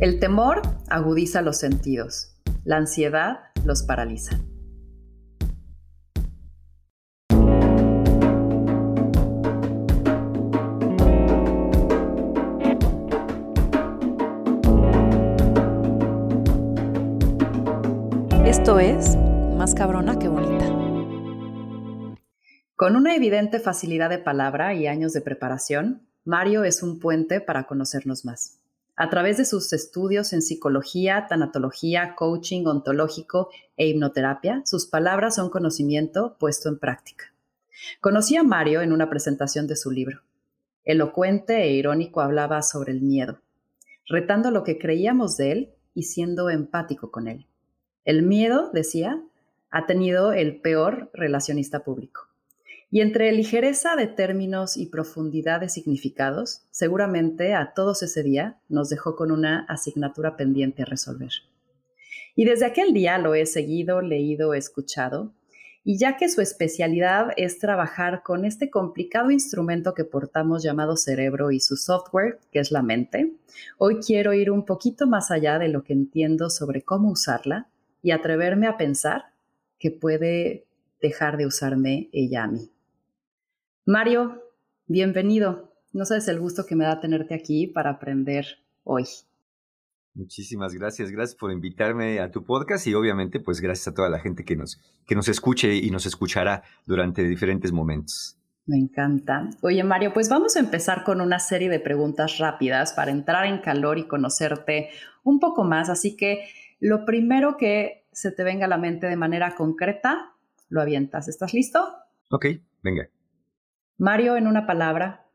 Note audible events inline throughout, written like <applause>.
El temor agudiza los sentidos, la ansiedad los paraliza. Esto es Más cabrona que bonita. Con una evidente facilidad de palabra y años de preparación, Mario es un puente para conocernos más. A través de sus estudios en psicología, tanatología, coaching ontológico e hipnoterapia, sus palabras son conocimiento puesto en práctica. Conocí a Mario en una presentación de su libro. Elocuente e irónico hablaba sobre el miedo, retando lo que creíamos de él y siendo empático con él. El miedo, decía, ha tenido el peor relacionista público. Y entre ligereza de términos y profundidad de significados, seguramente a todos ese día nos dejó con una asignatura pendiente a resolver. Y desde aquel día lo he seguido, leído, escuchado, y ya que su especialidad es trabajar con este complicado instrumento que portamos llamado cerebro y su software, que es la mente, hoy quiero ir un poquito más allá de lo que entiendo sobre cómo usarla y atreverme a pensar que puede dejar de usarme ella a mí. Mario, bienvenido. No sabes el gusto que me da tenerte aquí para aprender hoy. Muchísimas gracias, gracias por invitarme a tu podcast y obviamente pues gracias a toda la gente que nos, que nos escuche y nos escuchará durante diferentes momentos. Me encanta. Oye Mario, pues vamos a empezar con una serie de preguntas rápidas para entrar en calor y conocerte un poco más. Así que lo primero que se te venga a la mente de manera concreta, lo avientas. ¿Estás listo? Ok, venga. Mario, en una palabra.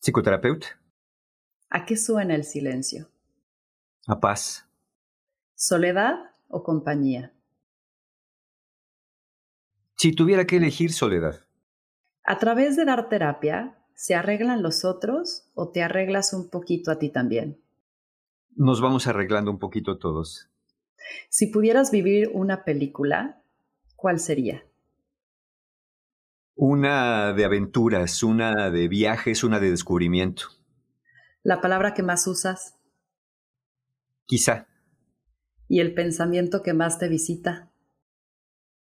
Psicoterapeuta. ¿A qué suena el silencio? A paz. ¿Soledad o compañía? Si tuviera que elegir soledad. A través de dar terapia, ¿se arreglan los otros o te arreglas un poquito a ti también? Nos vamos arreglando un poquito todos. Si pudieras vivir una película, ¿cuál sería? Una de aventuras, una de viajes, una de descubrimiento. ¿La palabra que más usas? Quizá. ¿Y el pensamiento que más te visita?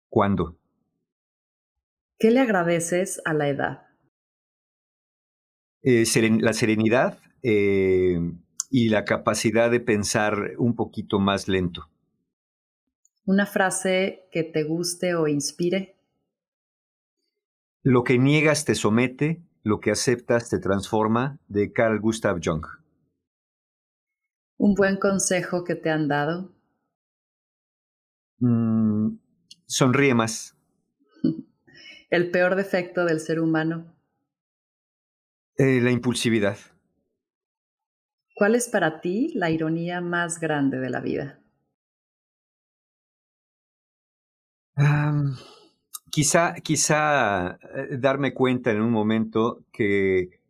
¿Cuándo? ¿Qué le agradeces a la edad? Eh, la serenidad eh, y la capacidad de pensar un poquito más lento. ¿Una frase que te guste o inspire? Lo que niegas te somete, lo que aceptas te transforma, de Carl Gustav Jung. ¿Un buen consejo que te han dado? Mm, sonríe más. <laughs> ¿El peor defecto del ser humano? Eh, la impulsividad. ¿Cuál es para ti la ironía más grande de la vida? Quizá, quizá eh, darme cuenta en un momento que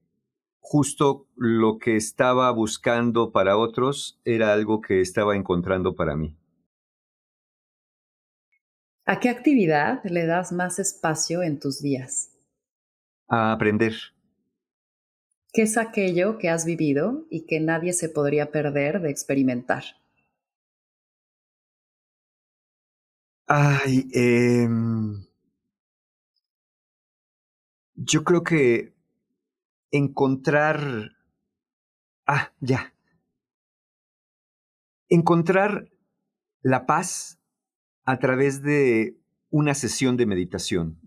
justo lo que estaba buscando para otros era algo que estaba encontrando para mí. ¿A qué actividad le das más espacio en tus días? A aprender. ¿Qué es aquello que has vivido y que nadie se podría perder de experimentar? Ay, eh, yo creo que encontrar... Ah, ya. Encontrar la paz a través de una sesión de meditación.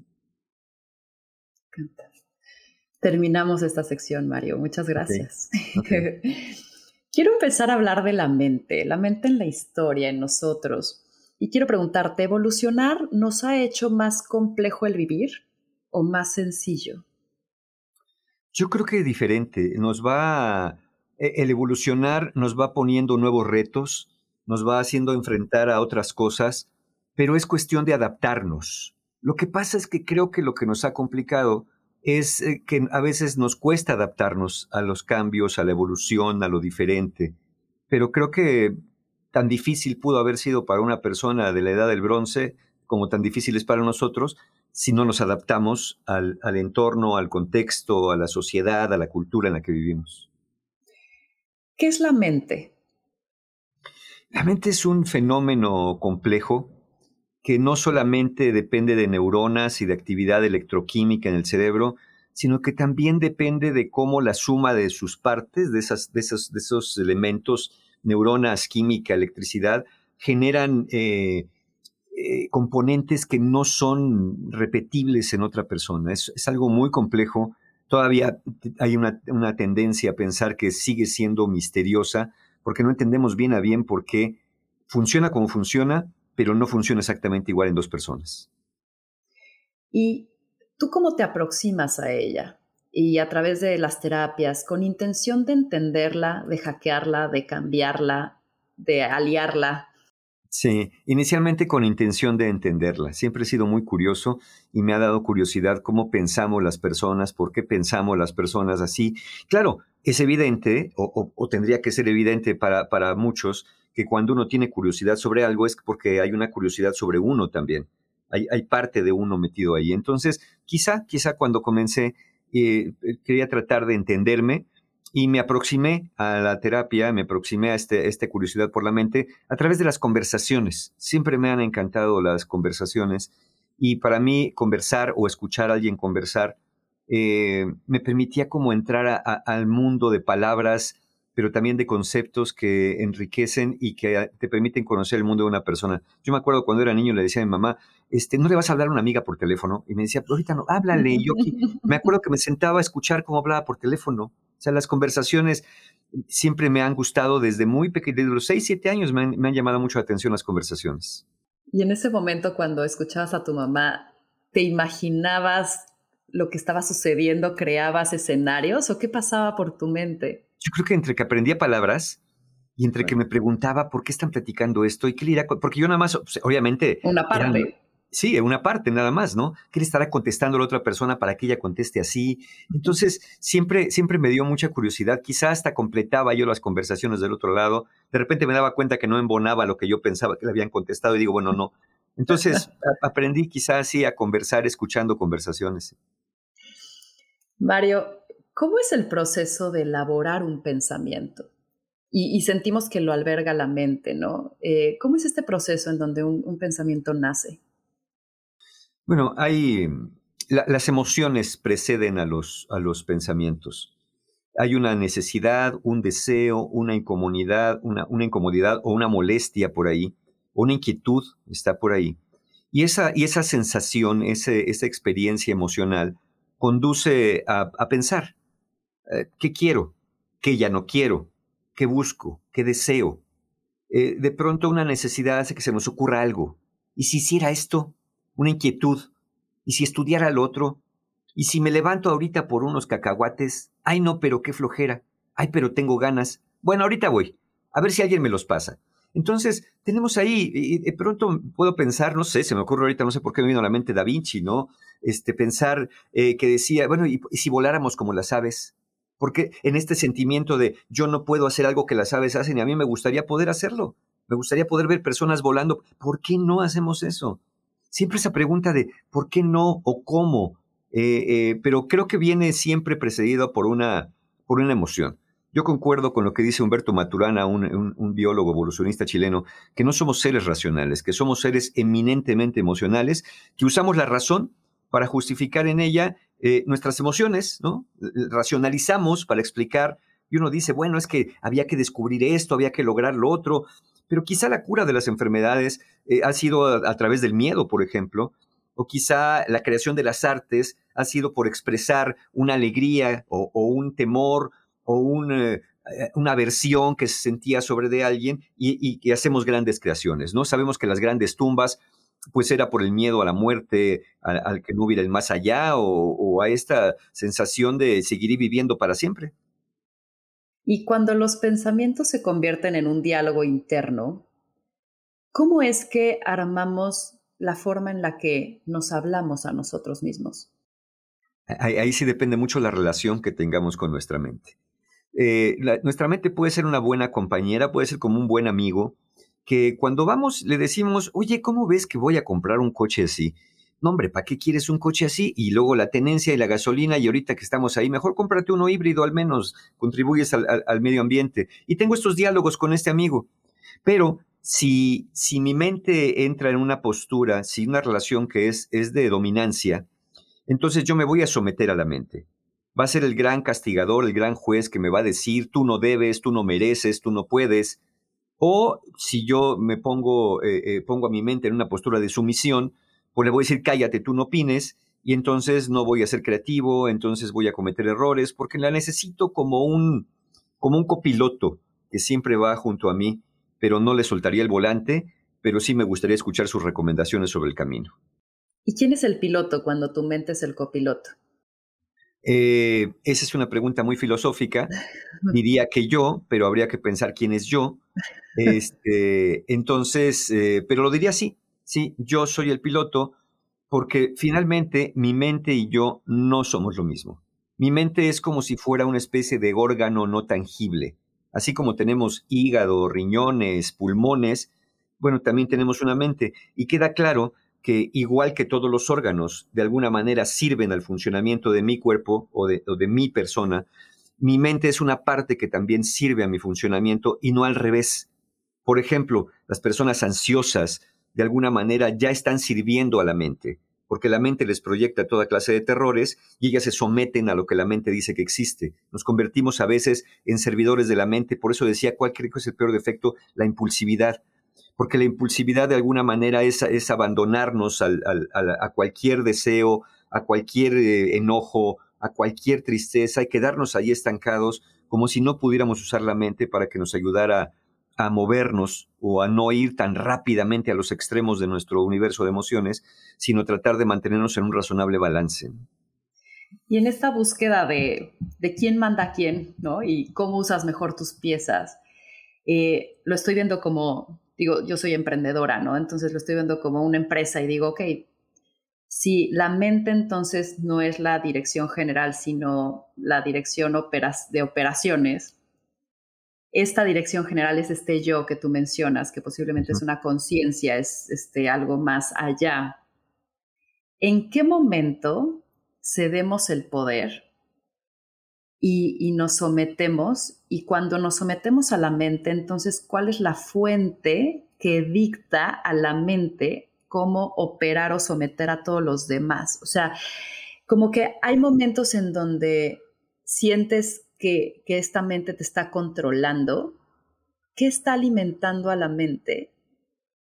Terminamos esta sección, Mario. Muchas gracias. <laughs> quiero empezar a hablar de la mente, la mente en la historia, en nosotros. Y quiero preguntarte, ¿evolucionar nos ha hecho más complejo el vivir? O más sencillo? Yo creo que diferente. Nos va, e, el evolucionar nos va poniendo nuevos retos, nos va haciendo enfrentar a otras cosas, pero es cuestión de adaptarnos. Lo que pasa es que creo que lo que nos ha complicado es eh, que a veces nos cuesta adaptarnos a los cambios, a la evolución, a lo diferente. Pero creo que tan difícil pudo haber sido para una persona de la edad del bronce como tan difícil es para nosotros, si no nos adaptamos al, entorno, al contexto, a la sociedad, a la cultura en la que vivimos. ¿Qué es la mente? La mente es un fenómeno complejo que no solamente depende de neuronas y de actividad electroquímica en el cerebro, sino que también depende de cómo la suma de sus partes, de, esas, de, esos, de esos elementos, neuronas, química, electricidad, generan eh, eh, componentes que no son repetibles en otra persona. Es, algo muy complejo. Todavía hay una, una, tendencia a pensar que sigue siendo misteriosa porque no entendemos bien a bien por qué funciona como funciona, pero no funciona exactamente igual en dos personas. ¿Y tú cómo te aproximas a ella? Y a través de las terapias, con intención de entenderla, de hackearla, de cambiarla, de aliarla, Sí, inicialmente con intención de entenderla. Siempre he sido muy curioso y me ha dado curiosidad cómo pensamos las personas, por qué pensamos las personas así. Claro, es evidente, o, tendría que ser evidente para, para muchos, que cuando uno tiene curiosidad sobre algo es porque hay una curiosidad sobre uno también. Hay, hay parte de uno metido ahí. Entonces, quizá, quizá cuando comencé, eh, quería tratar de entenderme, y me aproximé a la terapia, me aproximé a este, esta curiosidad por la mente a través de las conversaciones. Siempre me han encantado las conversaciones y para mí conversar o escuchar a alguien conversar eh, me permitía como entrar al mundo de palabras, pero también de conceptos que enriquecen y que te permiten conocer el mundo de una persona. Yo me acuerdo cuando era niño le decía a mi mamá, este, no le vas a hablar a una amiga por teléfono. Y me decía, ahorita no, háblale. Y yo me acuerdo que me sentaba a escuchar cómo hablaba por teléfono sea, las conversaciones siempre me han gustado desde muy pequeño, desde los 6, 7 años me han, llamado mucho la atención las conversaciones. Y en ese momento cuando escuchabas a tu mamá, ¿te imaginabas lo que estaba sucediendo? ¿Creabas escenarios o qué pasaba por tu mente? Yo creo que entre que aprendía palabras y entre que me preguntaba por qué están platicando esto y qué le irá, porque yo nada más, obviamente... Una parte. Sí, una parte nada más, ¿no? Que le estará contestando a la otra persona para que ella conteste así. Entonces, siempre, siempre me dio mucha curiosidad. Quizá hasta completaba yo las conversaciones del otro lado. De repente me daba cuenta que no embonaba lo que yo pensaba que le habían contestado y digo, bueno, no. Entonces, <laughs> aprendí quizás así a conversar escuchando conversaciones. Mario, ¿cómo es el proceso de elaborar un pensamiento? Y, sentimos que lo alberga la mente, ¿no? Eh, ¿Cómo es este proceso en donde un pensamiento nace? Bueno, hay las emociones preceden a los, a los pensamientos. Hay una necesidad, un deseo, una incomodidad, una, una incomodidad o una molestia por ahí, una inquietud está por ahí. Y esa, y esa sensación, ese, esa experiencia emocional, conduce a, pensar, eh, ¿qué quiero? ¿Qué ya no quiero? ¿Qué busco? ¿Qué deseo? Eh, de pronto una necesidad hace que se nos ocurra algo. ¿Y si hiciera esto? Una inquietud. ¿Y si estudiara al otro? ¿Y si me levanto ahorita por unos cacahuates? Ay, no, pero qué flojera. Ay, pero tengo ganas. Bueno, ahorita voy. A ver si alguien me los pasa. Entonces, tenemos ahí, y de pronto puedo pensar, no sé, se me ocurre ahorita, no sé por qué me vino a la mente Da Vinci, ¿no? Este, pensar eh, que decía, bueno, ¿y, si voláramos como las aves? Porque en este sentimiento de yo no puedo hacer algo que las aves hacen y a mí me gustaría poder hacerlo. Me gustaría poder ver personas volando. ¿Por qué no hacemos eso? Siempre esa pregunta de por qué no o cómo, eh, eh, pero creo que viene siempre precedido por una, por una emoción. Yo concuerdo con lo que dice Humberto Maturana, un, biólogo evolucionista chileno, que no somos seres racionales, que somos seres eminentemente emocionales, que usamos la razón para justificar en ella eh, nuestras emociones, ¿no? Racionalizamos para explicar, y uno dice, bueno, es que había que descubrir esto, había que lograr lo otro, pero quizá la cura de las enfermedades eh, ha sido a, través del miedo, por ejemplo, o quizá la creación de las artes ha sido por expresar una alegría o, un temor o eh, una aversión que se sentía sobre de alguien y, que hacemos grandes creaciones, ¿no? Sabemos que las grandes tumbas pues era por el miedo a la muerte, al, que no hubiera el más allá o, o, a esta sensación de seguir viviendo para siempre. Y cuando los pensamientos se convierten en un diálogo interno, ¿cómo es que armamos la forma en la que nos hablamos a nosotros mismos? Ahí, sí depende mucho la relación que tengamos con nuestra mente. Eh, nuestra mente puede ser una buena compañera, puede ser como un buen amigo, que cuando vamos le decimos, oye, ¿cómo ves que voy a comprar un coche así? No hombre, ¿para qué quieres un coche así? Y luego la tenencia y la gasolina y ahorita que estamos ahí, mejor cómprate uno híbrido, al menos contribuyes al, medio ambiente. Y tengo estos diálogos con este amigo. Pero si, si mi mente entra en una postura, si una relación que es, es de dominancia, entonces yo me voy a someter a la mente. Va a ser el gran castigador, el gran juez que me va a decir, tú no debes, tú no mereces, tú no puedes. O si yo me pongo, eh, eh, pongo a mi mente en una postura de sumisión, pues le voy a decir, cállate, tú no opines, y entonces no voy a ser creativo, entonces voy a cometer errores, porque la necesito como un, como un copiloto que siempre va junto a mí, pero no le soltaría el volante, pero sí me gustaría escuchar sus recomendaciones sobre el camino. ¿Y quién es el piloto cuando tu mente es el copiloto? Eh, esa es una pregunta muy filosófica. <laughs> Diría que yo, pero habría que pensar quién es yo. <laughs> Este, entonces, eh, pero lo diría así. Sí, yo soy el piloto porque finalmente mi mente y yo no somos lo mismo. Mi mente es como si fuera una especie de órgano no tangible. Así como tenemos hígado, riñones, pulmones, bueno, también tenemos una mente. Y queda claro que igual que todos los órganos de alguna manera sirven al funcionamiento de mi cuerpo o de, o de mi persona, mi mente es una parte que también sirve a mi funcionamiento y no al revés. Por ejemplo, las personas ansiosas, de alguna manera ya están sirviendo a la mente, porque la mente les proyecta toda clase de terrores y ellas se someten a lo que la mente dice que existe. Nos convertimos a veces en servidores de la mente, por eso decía, ¿cuál creo que es el peor defecto? La impulsividad. Porque la impulsividad de alguna manera es, es abandonarnos a cualquier deseo, a cualquier eh, enojo, a cualquier tristeza y quedarnos ahí estancados como si no pudiéramos usar la mente para que nos ayudara a movernos o a no ir tan rápidamente a los extremos de nuestro universo de emociones, sino tratar de mantenernos en un razonable balance. Y en esta búsqueda de, de quién manda a quién, ¿no? Y cómo usas mejor tus piezas, eh, lo estoy viendo como, digo, yo soy emprendedora, ¿no? Entonces lo estoy viendo como una empresa y digo, ok, si la mente entonces no es la dirección general, sino la dirección de operaciones, esta dirección general es este yo que tú mencionas, que posiblemente es una conciencia, es este, algo más allá. ¿En qué momento cedemos el poder y, y, nos sometemos? Y cuando nos sometemos a la mente, entonces, ¿cuál es la fuente que dicta a la mente cómo operar o someter a todos los demás? O sea, como que hay momentos en donde sientes que, esta mente te está controlando, ¿qué está alimentando a la mente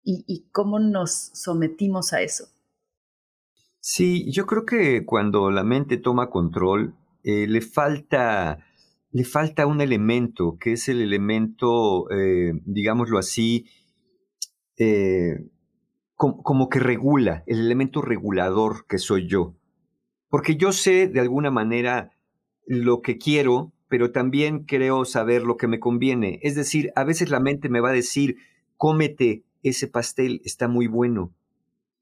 y, cómo nos sometimos a eso? Sí, yo creo que cuando la mente toma control, eh, le, falta, le falta un elemento, que es el elemento, eh, digámoslo así, eh, como que regula, el elemento regulador que soy yo. Porque yo sé de alguna manera lo que quiero, pero también creo saber lo que me conviene. Es decir, a veces la mente me va a decir, cómete ese pastel, está muy bueno.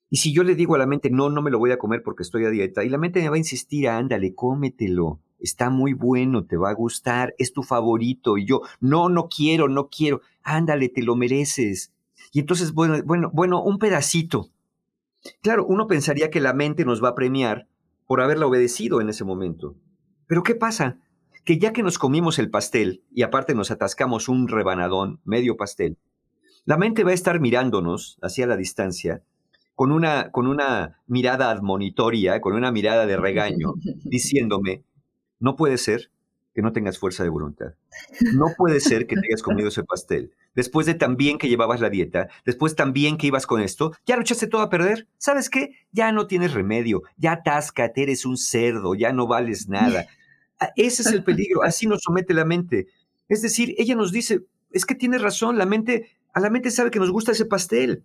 Y si yo le digo a la mente, no, no me lo voy a comer porque estoy a dieta, y la mente me va a insistir, ándale, cómetelo, está muy bueno, te va a gustar, es tu favorito, y yo, no, no quiero, no quiero, ándale, te lo mereces. Y entonces, bueno, bueno, bueno, un pedacito. Claro, uno pensaría que la mente nos va a premiar por haberla obedecido en ese momento. Pero ¿qué pasa? Que ya que nos comimos el pastel y aparte nos atascamos un rebanadón, medio pastel, la mente va a estar mirándonos hacia la distancia con una, con una mirada admonitoria, con una mirada de regaño, <laughs> diciéndome, no puede ser que no tengas fuerza de voluntad. No puede ser que te hayas comido ese pastel. Después de tan bien que llevabas la dieta, después tan bien que ibas con esto, ya lo echaste todo a perder. ¿Sabes qué? Ya no tienes remedio, ya atáscate, eres un cerdo, ya no vales nada. Ah, ese es el peligro, así nos somete la mente. Es decir, ella nos dice, es que tiene razón, la mente, a la mente sabe que nos gusta ese pastel.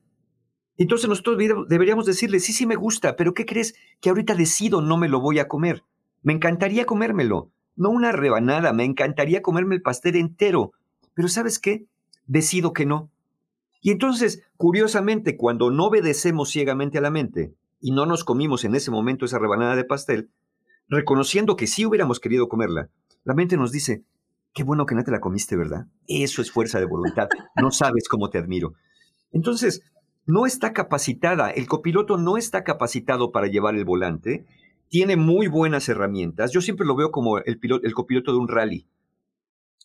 Entonces nosotros deberíamos decirle, sí, sí me gusta, pero ¿qué crees? Que ahorita decido no me lo voy a comer. Me encantaría comérmelo, no una rebanada, me encantaría comerme el pastel entero. Pero ¿sabes qué? Decido que no. Y entonces, curiosamente, cuando no obedecemos ciegamente a la mente y no nos comimos en ese momento esa rebanada de pastel, reconociendo que sí hubiéramos querido comerla, la mente nos dice, qué bueno que no te la comiste, ¿verdad? Eso es fuerza de voluntad, no sabes cómo te admiro. Entonces, no está capacitada, el copiloto no está capacitado para llevar el volante, tiene muy buenas herramientas. Yo siempre lo veo como el, piloto, el copiloto de un rally.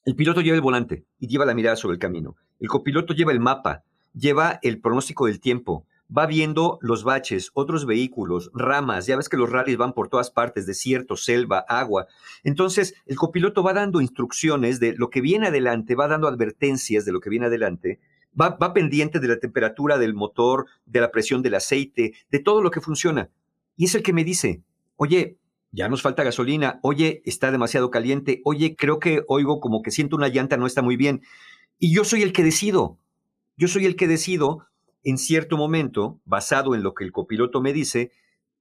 El piloto lleva el volante y lleva la mirada sobre el camino. El copiloto lleva el mapa, lleva el pronóstico del tiempo, va viendo los baches, otros vehículos, ramas, ya ves que los rallies van por todas partes, desierto, selva, agua. Entonces, el copiloto va dando instrucciones de lo que viene adelante, va dando advertencias de lo que viene adelante, va, va pendiente de la temperatura del motor, de la presión del aceite, de todo lo que funciona. Y es el que me dice, oye, ya nos falta gasolina, oye, está demasiado caliente, oye, creo que oigo como que siento una llanta no está muy bien. Y yo soy el que decido. Yo soy el que decido en cierto momento, basado en lo que el copiloto me dice,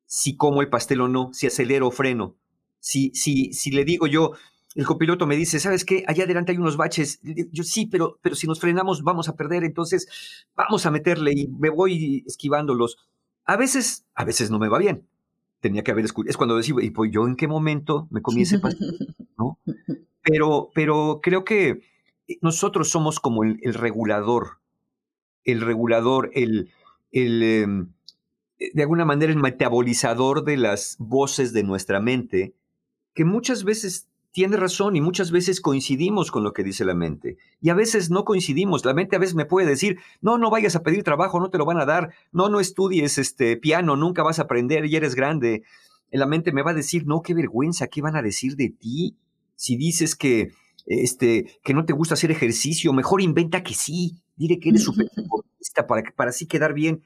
si como el pastel o no, si acelero o freno. Si, si, si le digo yo, el copiloto me dice, ¿sabes qué? Allá adelante hay unos baches. Yo sí, pero, pero si nos frenamos vamos a perder, entonces vamos a meterle y me voy esquivándolos. A veces, a veces no me va bien. Tenía que haber escuchado. Es cuando decimos, ¿y pues yo en qué momento me comí ese pastel? <laughs> ¿No? Pero, pero creo que nosotros somos como el regulador el regulador, el, el em, eh, de alguna manera el metabolizador de las voces de nuestra mente, que muchas veces tiene razón y muchas veces coincidimos con lo que dice la mente. Y a veces no coincidimos. La mente a veces me puede decir, no, no vayas a pedir trabajo, no te lo van a dar. No, no estudies este piano, nunca vas a aprender y eres grande. La mente me va a decir, no, qué vergüenza, ¿qué van a decir de ti? Si dices que, este, que no te gusta hacer ejercicio, mejor inventa que sí. Dile que eres súper para, para así quedar bien.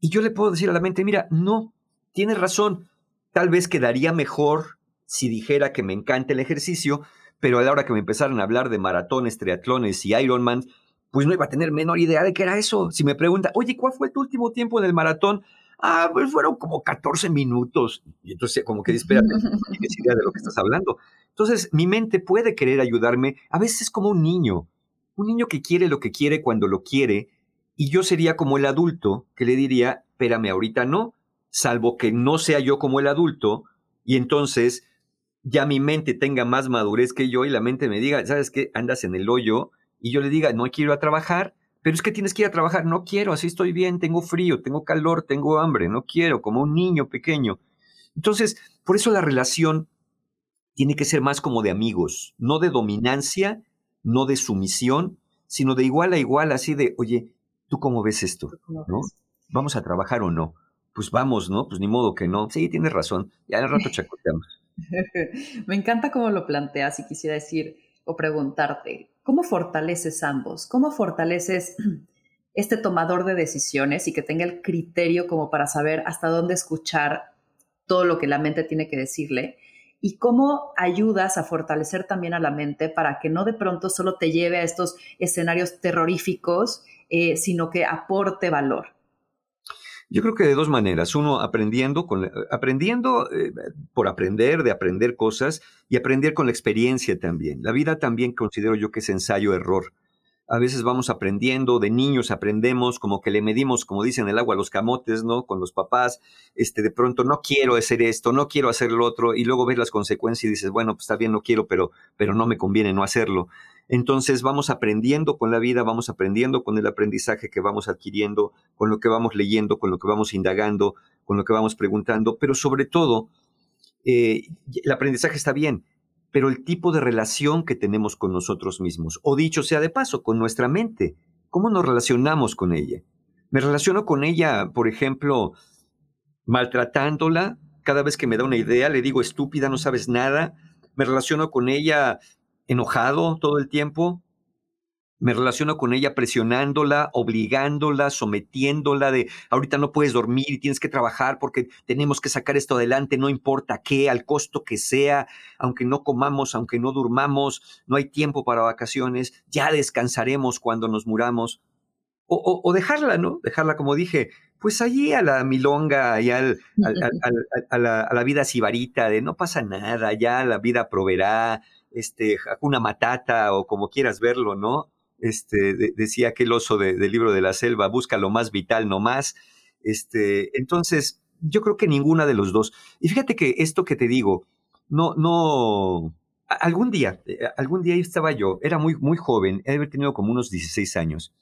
Y yo le puedo decir a la mente, mira, no, tienes razón, tal vez quedaría mejor si dijera que me encanta el ejercicio, pero a la hora que me empezaran a hablar de maratones, triatlones y Ironman, pues no iba a tener menor idea de qué era eso. Si me pregunta, oye, ¿cuál fue tu último tiempo en el maratón? Ah, pues fueron como 14 minutos. Y entonces, como que, espérate, no tienes idea de lo que estás hablando. Entonces, mi mente puede querer ayudarme, a veces como un niño. Un niño que quiere lo que quiere cuando lo quiere, y yo sería como el adulto que le diría, espérame, ahorita no, salvo que no sea yo como el adulto, y entonces ya mi mente tenga más madurez que yo y la mente me diga, ¿sabes qué? Andas en el hoyo, y yo le diga, no quiero a trabajar, pero es que tienes que ir a trabajar, no quiero, así estoy bien, tengo frío, tengo calor, tengo hambre, no quiero, como un niño pequeño. Entonces, por eso la relación tiene que ser más como de amigos, no de dominancia, no de sumisión, sino de igual a igual, así de, oye, ¿tú cómo ves esto? ¿No? ¿Vamos a trabajar o no? Pues vamos, ¿no? Pues ni modo que no. Sí, tienes razón. Ya en el rato chacoteamos. <laughs> Me encanta cómo lo planteas y quisiera decir o preguntarte, ¿cómo fortaleces ambos? ¿Cómo fortaleces <clears throat> este tomador de decisiones y que tenga el criterio como para saber hasta dónde escuchar todo lo que la mente tiene que decirle? Y cómo ayudas a fortalecer también a la mente para que no de pronto solo te lleve a estos escenarios terroríficos, eh, sino que aporte valor. Yo creo que de dos maneras. Uno, aprendiendo, con, aprendiendo eh, por aprender, de aprender cosas, y aprender con la experiencia también. La vida también considero yo que es ensayo-error a veces vamos aprendiendo, de niños aprendemos, como que le medimos, como dicen, el agua los camotes, ¿no? Con los papás, este, de pronto no quiero hacer esto, no quiero hacer lo otro, y luego ves las consecuencias y dices, bueno, pues está bien, no quiero, pero, pero no me conviene no hacerlo. Entonces vamos aprendiendo con la vida, vamos aprendiendo con el aprendizaje que vamos adquiriendo, con lo que vamos leyendo, con lo que vamos indagando, con lo que vamos preguntando, pero sobre todo, eh, el aprendizaje está bien, pero el tipo de relación que tenemos con nosotros mismos, o dicho sea de paso, con nuestra mente, ¿cómo nos relacionamos con ella? Me relaciono con ella, por ejemplo, maltratándola, cada vez que me da una idea le digo estúpida, no sabes nada, me relaciono con ella enojado todo el tiempo, me relaciono con ella presionándola, obligándola, sometiéndola de ahorita no puedes dormir y tienes que trabajar porque tenemos que sacar esto adelante, no importa qué, al costo que sea, aunque no comamos, aunque no durmamos, no hay tiempo para vacaciones, ya descansaremos cuando nos muramos. O, dejarla, ¿no? Dejarla, como dije, pues allí a la milonga y al, a, la, a, la, vida sibarita de no pasa nada, ya la vida proveerá, este, una matata o como quieras verlo, ¿no? Este, decía aquel oso del libro de la selva, busca lo más vital, no más. Este, entonces, yo creo que ninguna de los dos. Y fíjate que esto que te digo, no, no, algún día, eh, algún día estaba yo, era muy, muy joven, he haber tenido como unos 16 años,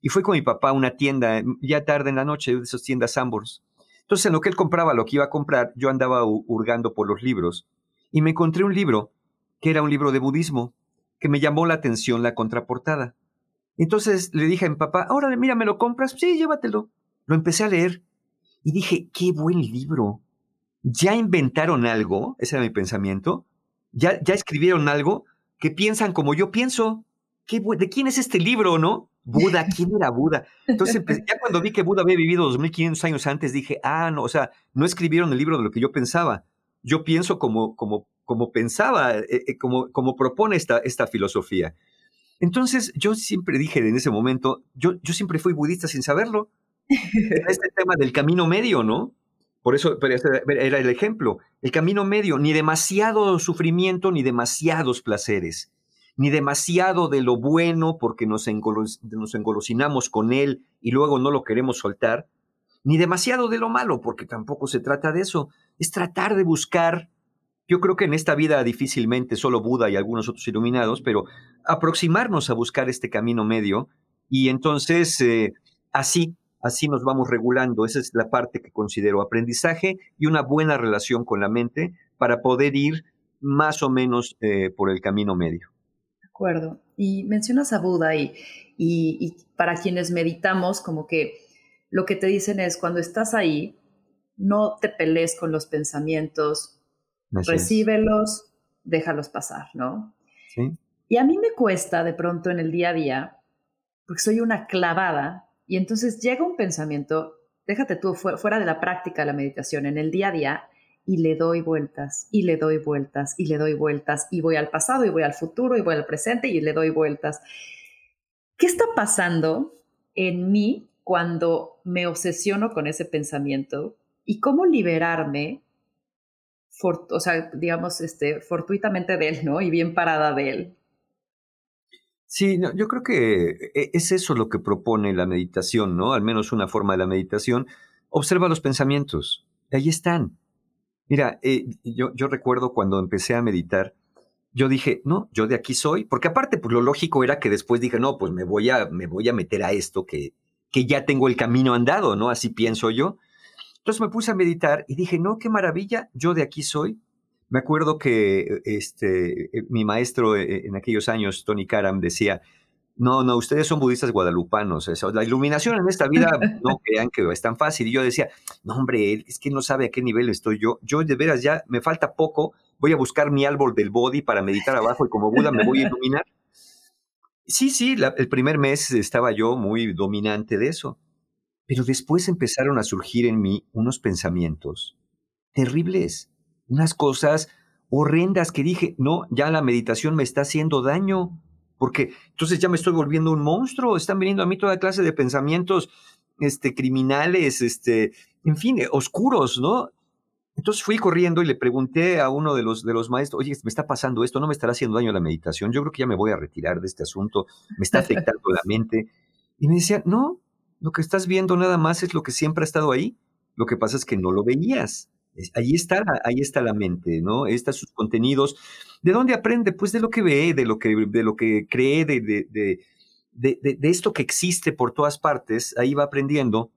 y fue con mi papá a una tienda, ya tarde en la noche, de esas tiendas Sambors. Entonces, en lo que él compraba, lo que iba a comprar, yo andaba hurgando por los libros y me encontré un libro que era un libro de budismo, que me llamó la atención la contraportada. Entonces le dije a mi papá, órale, mira, ¿me lo compras? Sí, llévatelo. Lo empecé a leer y dije, qué buen libro. Ya inventaron algo, ese era mi pensamiento, ya, ya escribieron algo que piensan como yo pienso. ¿Qué, ¿De quién es este libro, no? Buda, <laughs> ¿quién era Buda? Entonces, ya cuando vi que Buda había vivido 2500 años antes, dije, ah, no, o sea, no escribieron el libro de lo que yo pensaba. Yo pienso como, como, como pensaba, eh, eh, como, como propone esta, esta filosofía. Entonces, yo siempre dije en ese momento, yo, yo siempre fui budista sin saberlo. este <laughs> tema del camino medio, ¿no? Por eso era el ejemplo. El camino medio, ni demasiado sufrimiento, ni demasiados placeres, ni demasiado de lo bueno porque nos, nos engolosinamos con él y luego no lo queremos soltar, ni demasiado de lo malo porque tampoco se trata de eso. Es tratar de buscar yo creo que en esta vida difícilmente solo Buda y algunos otros iluminados, pero aproximarnos a buscar este camino medio y entonces eh, así, así nos vamos regulando. Esa es la parte que considero aprendizaje y una buena relación con la mente para poder ir más o menos eh, por el camino medio. De acuerdo. Y mencionas a Buda y, y para quienes meditamos, como que lo que te dicen es cuando estás ahí, no te pelees con los pensamientos, recíbelos, déjalos pasar, ¿no? Sí. Y a mí me cuesta de pronto en el día a día, porque soy una clavada, y entonces llega un pensamiento, déjate tú fuera de la práctica de la meditación, en el día a día, y le doy vueltas, y le doy vueltas, y le doy vueltas, y voy al pasado, y voy al futuro, y voy al presente, y le doy vueltas. ¿Qué está pasando en mí cuando me obsesiono con ese pensamiento? ¿Y cómo liberarme o sea, digamos, este, fortuitamente de él, ¿no? Y bien parada de él. Sí, yo creo que e, es eso lo que propone la meditación, ¿no? Al menos una forma de la meditación. Observa los pensamientos, ahí están. Mira, eh, yo, yo recuerdo cuando empecé a meditar, yo dije, no, yo de aquí soy, porque aparte, pues lo lógico era que después dije, no, pues me voy a, me voy a meter a esto que, que ya tengo el camino andado, ¿no? Así pienso yo. Entonces me puse a meditar y dije, no, qué maravilla, yo de aquí soy. Me acuerdo que este, eh, mi maestro eh, en aquellos años, Tony Karam, decía, no, no, ustedes son budistas guadalupanos. la iluminación en esta vida, <laughs> no crean que es tan fácil. Y yo decía, no, hombre, es que no sabe a qué nivel estoy yo. Yo de veras ya me falta poco. Voy a buscar mi árbol del body para meditar abajo y como Buda me voy a iluminar. Sí, sí, el primer mes estaba yo muy dominante de eso. Pero después empezaron a surgir en mí unos pensamientos terribles, unas cosas horrendas que dije, no, ya la meditación me está haciendo daño, porque entonces ya me estoy volviendo un monstruo, están viniendo a mí toda clase de pensamientos este, criminales, este, en fin, eh, oscuros, ¿no? Entonces fui corriendo y le pregunté a uno de los, de los maestros, oye, me está pasando esto, no me estará haciendo daño la meditación, yo creo que ya me voy a retirar de este asunto, me está <laughs> afectando la mente. Y me decía, no, lo que estás viendo nada más es lo que siempre ha estado ahí. Lo que pasa es que no lo veías. Ahí está, ahí está la mente, ¿no? Ahí están sus contenidos. ¿De dónde aprende? Pues de lo que ve, de lo que, de lo que cree, de, de, de, de, esto que existe por todas partes. Ahí va aprendiendo.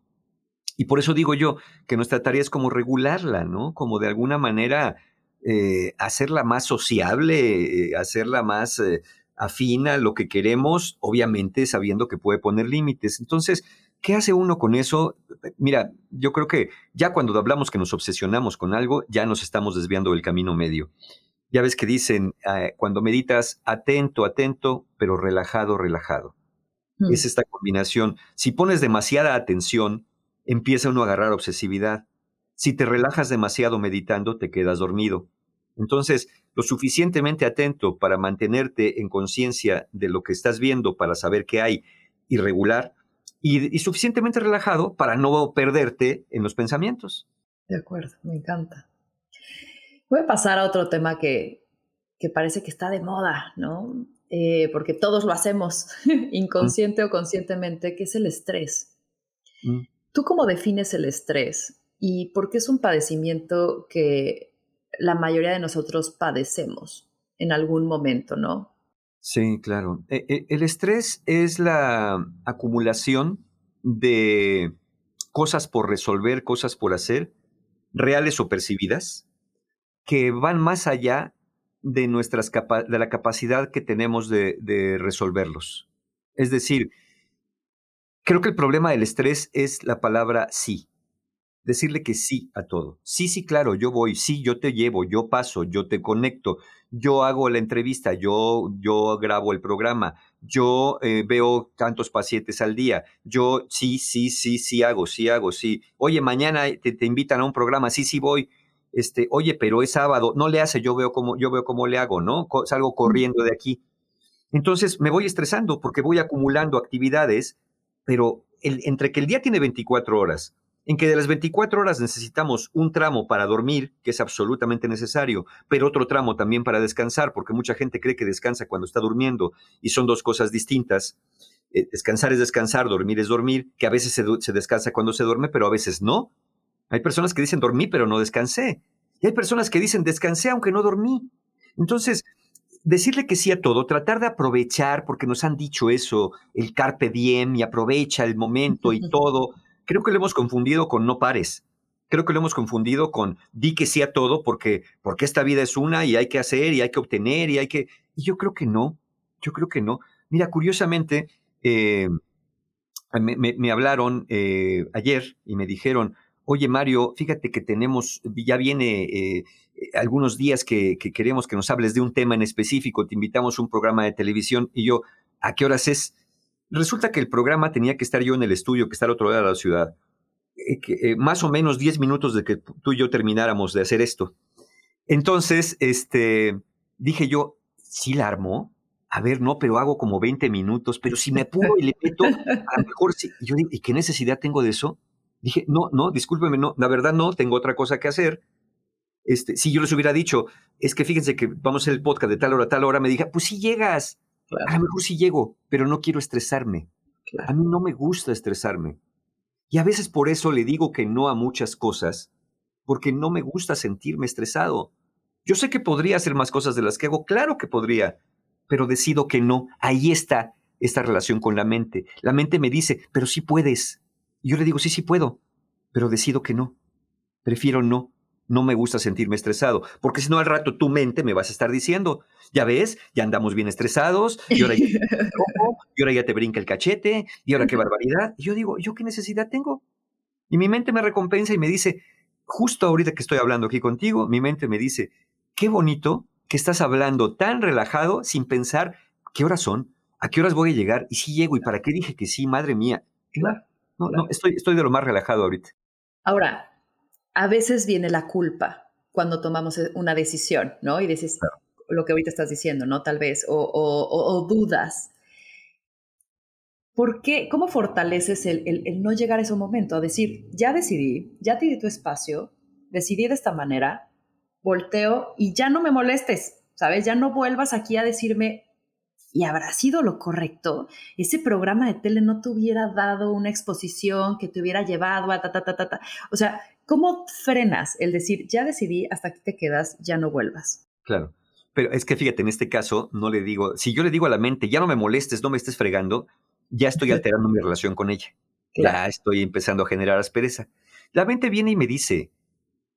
Y por eso digo yo que nuestra tarea es como regularla, ¿no? Como de alguna manera eh, hacerla más sociable, eh, hacerla más eh, afina a lo que queremos, obviamente sabiendo que puede poner límites. Entonces, ¿Qué hace uno con eso? Mira, yo creo que ya cuando hablamos que nos obsesionamos con algo, ya nos estamos desviando del camino medio. Ya ves que dicen, ah, cuando meditas, atento, atento, pero relajado, relajado. Hmm. Es esta combinación. Si pones demasiada atención, empieza uno a agarrar obsesividad. Si te relajas demasiado meditando, te quedas dormido. Entonces, lo suficientemente atento para mantenerte en conciencia de lo que estás viendo, para saber qué hay, y regular, y, suficientemente relajado para no perderte en los pensamientos. De acuerdo, me encanta. Voy a pasar a otro tema que, que parece que está de moda, ¿no? Eh, porque todos lo hacemos, <laughs> inconsciente o conscientemente, que es el estrés. Mm. ¿Tú cómo defines el estrés? ¿Y por qué es un padecimiento que la mayoría de nosotros padecemos en algún momento, ¿no? Sí, claro. E, e, el estrés es la acumulación de cosas por resolver, cosas por hacer, reales o percibidas, que van más allá de, nuestras de la capacidad que tenemos de, de resolverlos. Es decir, creo que el problema del estrés es la palabra sí decirle que sí a todo. Sí, sí, claro, yo voy, sí, yo te llevo, yo paso, yo te conecto, yo hago la entrevista, yo, yo grabo el programa, yo eh, veo tantos pacientes al día, yo sí, sí, sí, sí hago, sí hago, sí. Oye, mañana te, te invitan a un programa, sí, sí voy. Este, oye, pero es sábado, no le hace, yo veo cómo, yo veo cómo le hago, ¿no? Salgo corriendo de aquí. Entonces me voy estresando porque voy acumulando actividades, pero el, entre que el día tiene 24 horas, en que de las 24 horas necesitamos un tramo para dormir, que es absolutamente necesario, pero otro tramo también para descansar, porque mucha gente cree que descansa cuando está durmiendo y son dos cosas distintas. Eh, descansar es descansar, dormir es dormir, que a veces se, descansa cuando se duerme, pero a veces no. Hay personas que dicen dormí, pero no descansé. Y hay personas que dicen descansé aunque no dormí. Entonces, decirle que sí a todo, tratar de aprovechar, porque nos han dicho eso, el carpe diem y aprovecha el momento y <laughs> todo, creo que lo hemos confundido con no pares. Creo que lo hemos confundido con di que sí a todo porque, porque esta vida es una y hay que hacer y hay que obtener y hay que... Y yo creo que no, yo creo que no. Mira, curiosamente, eh, me, hablaron eh, ayer y me dijeron, oye Mario, fíjate que tenemos, ya viene eh, algunos días que, que, queremos que nos hables de un tema en específico, te invitamos a un programa de televisión y yo, ¿a qué horas es? Resulta que el programa tenía que estar yo en el estudio, que está otro lado de la ciudad, eh, eh, más o menos 10 minutos de que tú y yo termináramos de hacer esto. Entonces, este, dije yo, ¿sí la armó? A ver, no, pero hago como 20 minutos, pero si me apuro y le meto, a lo mejor sí. Y yo digo, ¿y qué necesidad tengo de eso? Dije, no, no, discúlpeme, no, la verdad no, tengo otra cosa que hacer. Este, si yo les hubiera dicho, es que fíjense que vamos a hacer el podcast de tal hora a tal hora, me dije, pues sí llegas. A lo mejor sí llego, pero no quiero estresarme. A mí no me gusta estresarme. Y a veces por eso le digo que no a muchas cosas, porque no me gusta sentirme estresado. Yo sé que podría hacer más cosas de las que hago, claro que podría, pero decido que no. Ahí está esta relación con la mente. La mente me dice, pero sí puedes. Y yo le digo, sí, sí puedo, pero decido que no. Prefiero no no me gusta sentirme estresado, porque si no al rato tu mente me vas a estar diciendo, ya ves, ya andamos bien estresados, y ahora ya, <laughs> y ahora ya te brinca el cachete, y ahora qué barbaridad. Y yo digo, ¿yo qué necesidad tengo? Y mi mente me recompensa y me dice, justo ahorita que estoy hablando aquí contigo, mi mente me dice, qué bonito que estás hablando tan relajado sin pensar qué horas son, a qué horas voy a llegar, y si llego, y para qué dije que sí, madre mía. No, no, estoy, estoy de lo más relajado ahorita. Ahora, a veces viene la culpa cuando tomamos e, una decisión, ¿no? Y dices lo que ahorita estás diciendo, ¿no? Tal vez, o, dudas. ¿Por qué? ¿Cómo fortaleces el, no llegar a ese momento? A decir, ya decidí, ya te di tu espacio, decidí de esta manera, volteo y ya no me molestes, ¿sabes? Ya no vuelvas aquí a decirme, y habrá sido lo correcto, ese programa de tele no te hubiera dado una exposición que te hubiera llevado a ta, ta, ta, ta, ta. O sea, ¿Cómo frenas el decir, ya decidí, hasta aquí te quedas, ya no vuelvas? Claro. Pero es que fíjate, en este caso no le digo, si yo le digo a la mente, ya no me molestes, no me estés fregando, ya estoy alterando mi relación con ella. Ya estoy empezando a generar aspereza. La mente viene y me dice,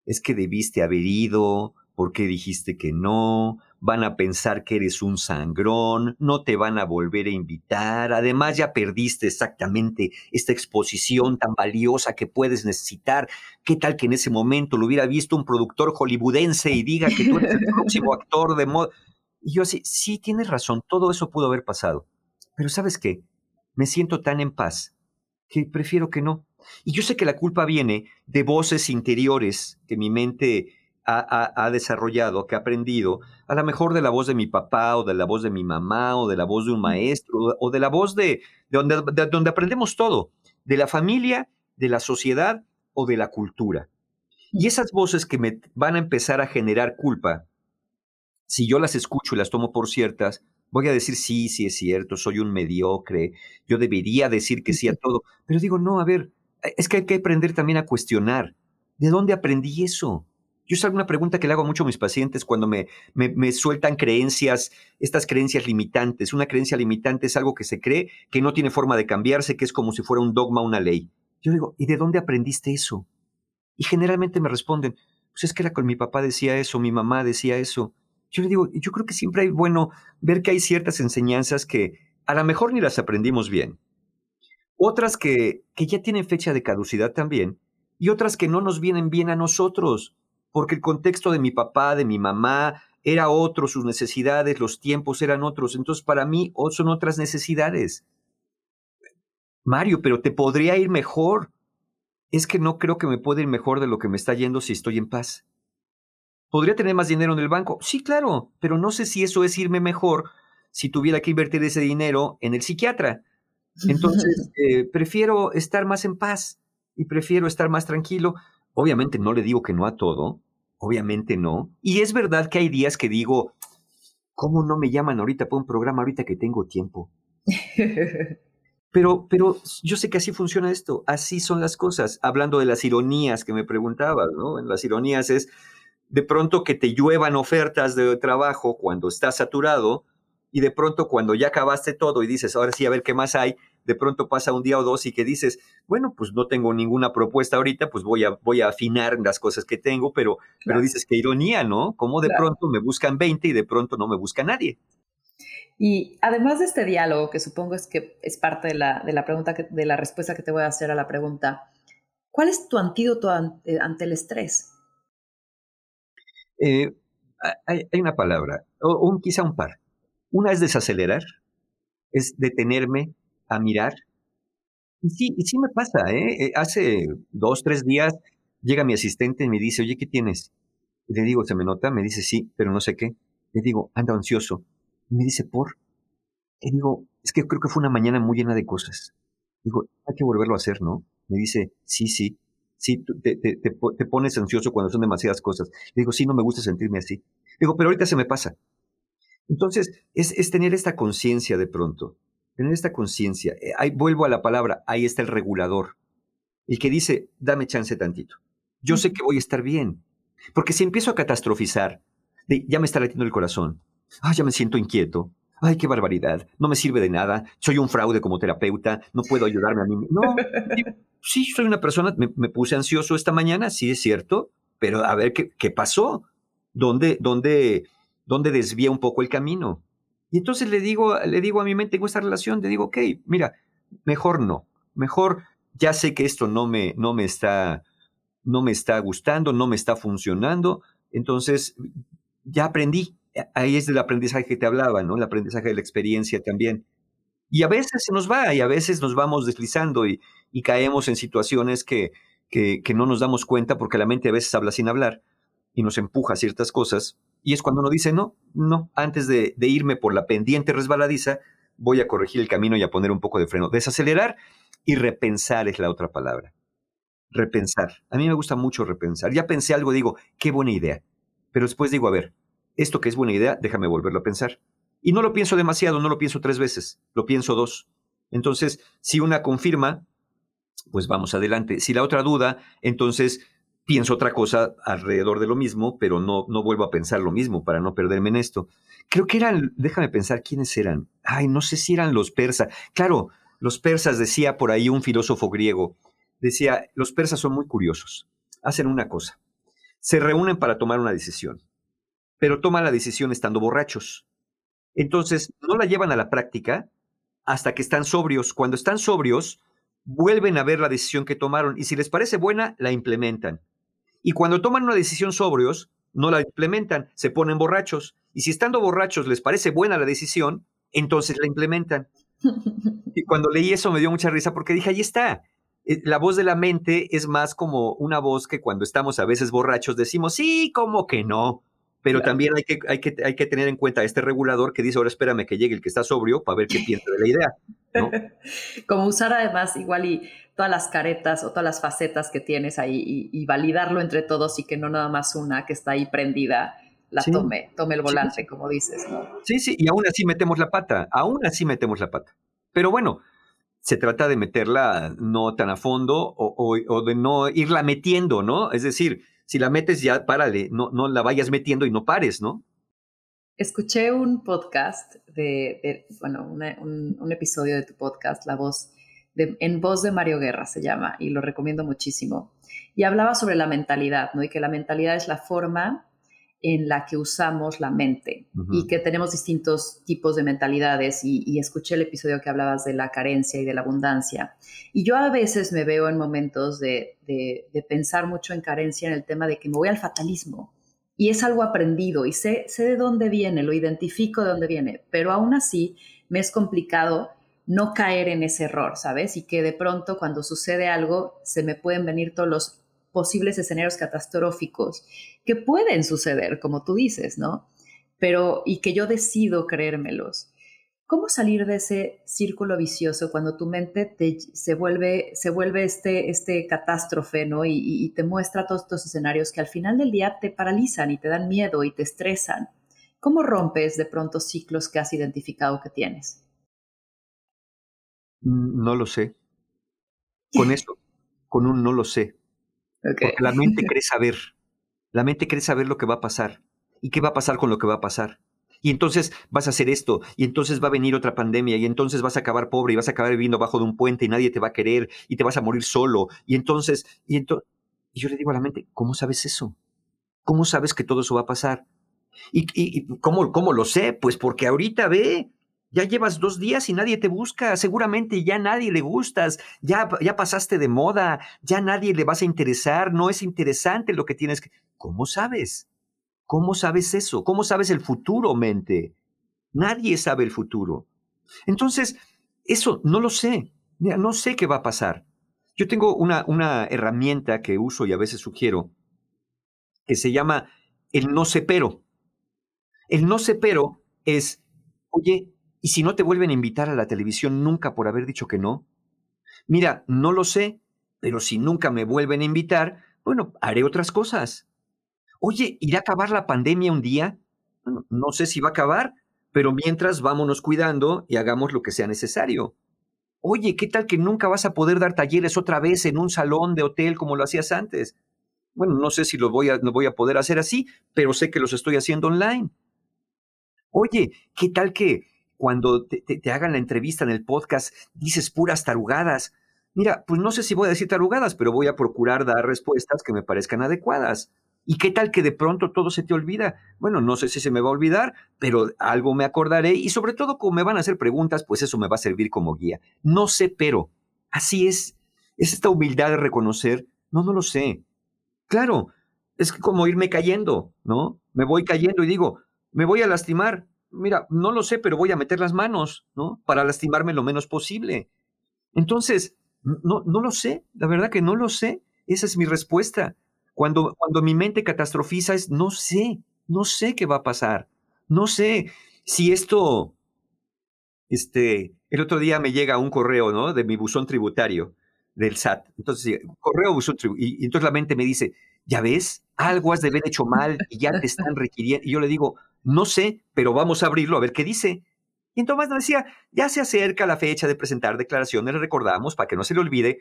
es que debiste haber ido, ¿por qué dijiste que no? Van a pensar que eres un sangrón, no te van a volver a invitar, además ya perdiste exactamente esta exposición tan valiosa que puedes necesitar. ¿Qué tal que en ese momento lo hubiera visto un productor hollywoodense y diga que tú eres el próximo <laughs> actor de moda? Y yo sí, sí, tienes razón, todo eso pudo haber pasado. Pero ¿sabes qué? Me siento tan en paz que prefiero que no. Y yo sé que la culpa viene de voces interiores que mi mente ha, desarrollado, que ha aprendido, a lo mejor de la voz de mi papá o de la voz de mi mamá o de la voz de un maestro o de la voz de, donde, donde aprendemos todo, de la familia, de la sociedad o de la cultura. Y esas voces que me van a empezar a generar culpa, si yo las escucho y las tomo por ciertas, voy a decir, sí, sí es cierto, soy un mediocre, yo debería decir que sí a todo, pero digo, no, a ver, es que hay que aprender también a cuestionar. ¿De dónde aprendí eso? Yo es alguna pregunta que le hago mucho a mis pacientes cuando me, me, sueltan creencias, estas creencias limitantes. Una creencia limitante es algo que se cree, que no tiene forma de cambiarse, que es como si fuera un dogma, una ley. Yo digo, ¿y de dónde aprendiste eso? Y generalmente me responden, pues es que era con mi papá decía eso, mi mamá decía eso. Yo le digo, yo creo que siempre hay bueno ver que hay ciertas enseñanzas que a lo mejor ni las aprendimos bien. Otras que, que ya tienen fecha de caducidad también, y otras que no nos vienen bien a nosotros, porque el contexto de mi papá, de mi mamá, era otro, sus necesidades, los tiempos eran otros. Entonces, para mí son otras necesidades. Mario, pero te podría ir mejor. Es que no creo que me pueda ir mejor de lo que me está yendo si estoy en paz. ¿Podría tener más dinero en el banco? Sí, claro, pero no sé si eso es irme mejor si tuviera que invertir ese dinero en el psiquiatra. <laughs> Entonces, eh, prefiero estar más en paz y prefiero estar más tranquilo. Obviamente no le digo que no a todo, obviamente no. Y es verdad que hay días que digo, ¿cómo no me llaman ahorita para un programa ahorita que tengo tiempo? <laughs> Pero, pero yo sé que así funciona esto, así son las cosas. Hablando de las ironías que me preguntabas, ¿no? En las ironías es de pronto que te lluevan ofertas de trabajo cuando estás saturado y de pronto cuando ya acabaste todo y dices, ahora sí, a ver qué más hay, de pronto pasa un día o dos y que dices, bueno, pues no tengo ninguna propuesta ahorita, pues voy a, voy a afinar las cosas que tengo, pero, pero dices, qué ironía, ¿no? Como de pronto me buscan 20 y de pronto no me busca nadie. Y además de este diálogo, que supongo es que es parte de la, de la pregunta, de la respuesta que te voy a hacer a la pregunta, ¿cuál es tu antídoto ante, el estrés? Eh, hay, una palabra, o, quizá un par. Una es desacelerar, es detenerme, a mirar. Y sí, y sí me pasa, ¿eh? ¿eh? Hace dos, tres días llega mi asistente y me dice, oye, ¿qué tienes? le digo, ¿se me nota? Me dice, sí, pero no sé qué. Le digo, anda ansioso. Y me dice, ¿por? Le digo, es que creo que fue una mañana muy llena de cosas. Digo, hay que volverlo a hacer, ¿no? Me dice, sí, sí, sí, te, te, te, pones ansioso cuando son demasiadas cosas. Le digo, sí, no me gusta sentirme así. digo, pero ahorita se me pasa. Entonces, es, es tener esta conciencia de pronto tener esta conciencia. Eh, vuelvo a la palabra, ahí está el regulador, el que dice, dame chance tantito. Yo sé que voy a estar bien, porque si empiezo a catastrofizar, ya me está latiendo el corazón, ya me siento inquieto, ay, qué barbaridad, no me sirve de nada, soy un fraude como terapeuta, no puedo ayudarme a mí. No, sí, soy una persona, me, puse ansioso esta mañana, sí es cierto, pero a ver qué, qué pasó, dónde, dónde, dónde desvía un poco el camino. Y entonces le digo, le digo a mi mente, tengo esta relación, le digo, ok, mira, mejor no, mejor ya sé que esto no me, no me está, no me está gustando, no me está funcionando, entonces ya aprendí. Ahí es el aprendizaje que te hablaba, ¿no? El aprendizaje de la experiencia también. Y a veces se nos va, y a veces nos vamos deslizando y, y caemos en situaciones que, que, que no nos damos cuenta porque la mente a veces habla sin hablar y nos empuja a ciertas cosas y es cuando uno dice, no, no, antes de, irme por la pendiente resbaladiza, voy a corregir el camino y a poner un poco de freno. Desacelerar y repensar es la otra palabra. Repensar. A mí me gusta mucho repensar. Ya pensé algo, digo, qué buena idea. Pero después digo, a ver, esto que es buena idea, déjame volverlo a pensar. Y no lo pienso demasiado, no lo pienso tres veces, lo pienso dos. Entonces, si una confirma, pues vamos adelante. Si la otra duda, entonces pienso otra cosa alrededor de lo mismo, pero no, no vuelvo a pensar lo mismo para no perderme en esto. Creo que eran, déjame pensar quiénes eran. Ay, no sé si eran los persas. Claro, los persas, decía por ahí un filósofo griego, decía, los persas son muy curiosos. Hacen una cosa. Se reúnen para tomar una decisión, pero toman la decisión estando borrachos. Entonces, no la llevan a la práctica hasta que están sobrios. Cuando están sobrios, vuelven a ver la decisión que tomaron y si les parece buena, la implementan. Y cuando toman una decisión sobrios, no la implementan, se ponen borrachos. Y si estando borrachos les parece buena la decisión, entonces la implementan. <laughs> Y cuando leí eso me dio mucha risa porque dije, ahí está. Eh, la voz de la mente es más como una voz que cuando estamos a veces borrachos decimos, sí, ¿cómo que no? Pero también hay que, hay, que, hay que tener en cuenta este regulador que dice, ahora espérame que llegue el que está sobrio para ver qué <laughs> piensa de la idea. <laughs> Como usar además igual y todas las caretas o todas las facetas que tienes ahí y, validarlo entre todos y que no nada más una que está ahí prendida la tome, tome el volante, como dices, ¿no? Sí, sí, y aún así metemos la pata, aún así metemos la pata. Pero bueno, se trata de meterla no tan a fondo o, o de no irla metiendo, ¿no? Es decir, Si la metes ya, párale, no, no la vayas metiendo y no pares, ¿no? Escuché un podcast de, bueno, un, episodio de tu podcast, La Voz, en voz de Mario Guerra se llama, y lo recomiendo muchísimo. Y hablaba sobre la mentalidad, ¿no? Y que la mentalidad es la forma en la que usamos la mente y que tenemos distintos tipos de mentalidades y, escuché el episodio que hablabas de la carencia y de la abundancia. Y yo a veces me veo en momentos de, pensar mucho en carencia en el tema de que me voy al fatalismo y es algo aprendido y sé, sé de dónde viene, lo identifico de dónde viene, pero aún así me es complicado no caer en ese error, ¿sabes? Y que de pronto cuando sucede algo se me pueden venir todos los posibles escenarios catastróficos que pueden suceder, como tú dices, ¿no? Pero, y que yo decido creérmelos. ¿Cómo salir de ese círculo vicioso cuando tu mente se vuelve, se vuelve este, este catástrofe, ¿no? Y, y, te muestra todos estos escenarios que al final del día te paralizan y te dan miedo y te estresan. ¿Cómo rompes de pronto ciclos que has identificado que tienes? Mm, no lo sé. <laughs> Con eso, con un no lo sé. Porque la mente <laughs> cree saber. La mente cree saber lo que va a pasar. ¿Y qué va a pasar con lo que va a pasar? Y entonces vas a hacer esto, y entonces va a venir otra pandemia, y entonces vas a acabar pobre, y vas a acabar viviendo bajo de un puente, y nadie te va a querer, y te vas a morir solo. Y entonces, y, entonces, y yo le digo a la mente, ¿cómo sabes eso? ¿Cómo sabes que todo eso va a pasar? ¿Y, y cómo, cómo lo sé? Pues porque ahorita ve, ya llevas dos días y nadie te busca, seguramente ya nadie le gustas, ya, ya pasaste de moda, ya nadie le vas a interesar, no es interesante lo que tienes que... ¿Cómo sabes? ¿Cómo sabes eso? ¿Cómo sabes el futuro, mente? Nadie sabe el futuro. Entonces, eso no lo sé, no sé qué va a pasar. Yo tengo una, una herramienta que uso y a veces sugiero, que se llama el no sé pero. El no sé pero es, oye, ¿Y si no te vuelven a invitar a la televisión nunca por haber dicho que no? Mira, no lo sé, pero si nunca me vuelven a invitar, bueno, haré otras cosas. Oye, ¿irá a acabar la pandemia un día? No sé si va a acabar, pero mientras vámonos cuidando y hagamos lo que sea necesario. Oye, ¿qué tal que nunca vas a poder dar talleres otra vez en un salón de hotel como lo hacías antes? Bueno, no sé si lo voy a, no voy a poder hacer así, pero sé que los estoy haciendo online. Oye, ¿qué tal que cuando te, hagan la entrevista en el podcast dices puras tarugadas. Mira, pues no sé si voy a decir tarugadas, pero voy a procurar dar respuestas que me parezcan adecuadas. ¿Y qué tal que de pronto todo se te olvida? Bueno, no sé si se me va a olvidar, pero algo me acordaré y sobre todo como me van a hacer preguntas, pues eso me va a servir como guía. No sé, pero así es. Es esta humildad de reconocer, no, no lo sé. Claro, es como irme cayendo, ¿no? Me voy cayendo y digo, me voy a lastimar mira, no lo sé, pero voy a meter las manos, ¿no? Para lastimarme lo menos posible. Entonces, no, no lo sé, la verdad que no lo sé. Esa es mi respuesta. Cuando, cuando mi mente catastrofiza es, no sé, no sé qué va a pasar. No sé si esto, este, el otro día me llega un correo, ¿no? De mi buzón tributario del SAT. Entonces, correo buzón tributario. Y, y entonces la mente me dice, ya ves, algo has de haber hecho mal y ya te están requiriendo. Y yo le digo, no sé, pero vamos a abrirlo a ver qué dice. Y entonces nos decía, ya se acerca la fecha de presentar declaraciones, recordamos para que no se le olvide.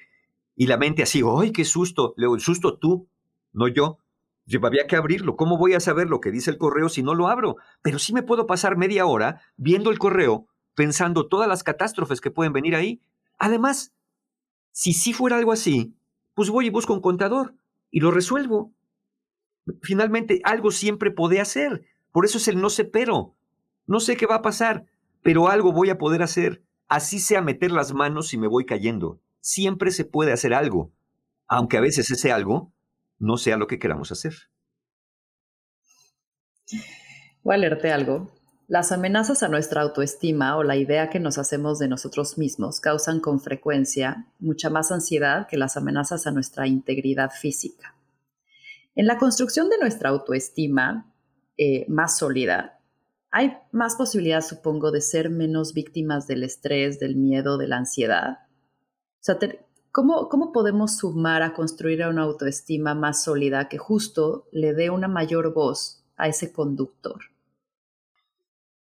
Y la mente así, ¡ay, qué susto! Le el susto tú, no yo. Yo había que abrirlo. ¿Cómo voy a saber lo que dice el correo si no lo abro? Pero sí me puedo pasar media hora viendo el correo, pensando todas las catástrofes que pueden venir ahí. Además, si sí fuera algo así, pues voy y busco un contador y lo resuelvo. Finalmente, algo siempre puede hacer. Por eso es el no sé pero. No sé qué va a pasar, pero algo voy a poder hacer. Así sea meter las manos y me voy cayendo. Siempre se puede hacer algo, aunque a veces ese algo no sea lo que queramos hacer. Voy a leerte algo. Las amenazas a nuestra autoestima o la idea que nos hacemos de nosotros mismos causan con frecuencia mucha más ansiedad que las amenazas a nuestra integridad física. En la construcción de nuestra autoestima, eh, más sólida, hay más posibilidad, supongo, de ser menos víctimas del estrés, del miedo, de la ansiedad. O sea, ¿cómo, ¿cómo podemos sumar a construir una autoestima más sólida que justo le dé una mayor voz a ese conductor?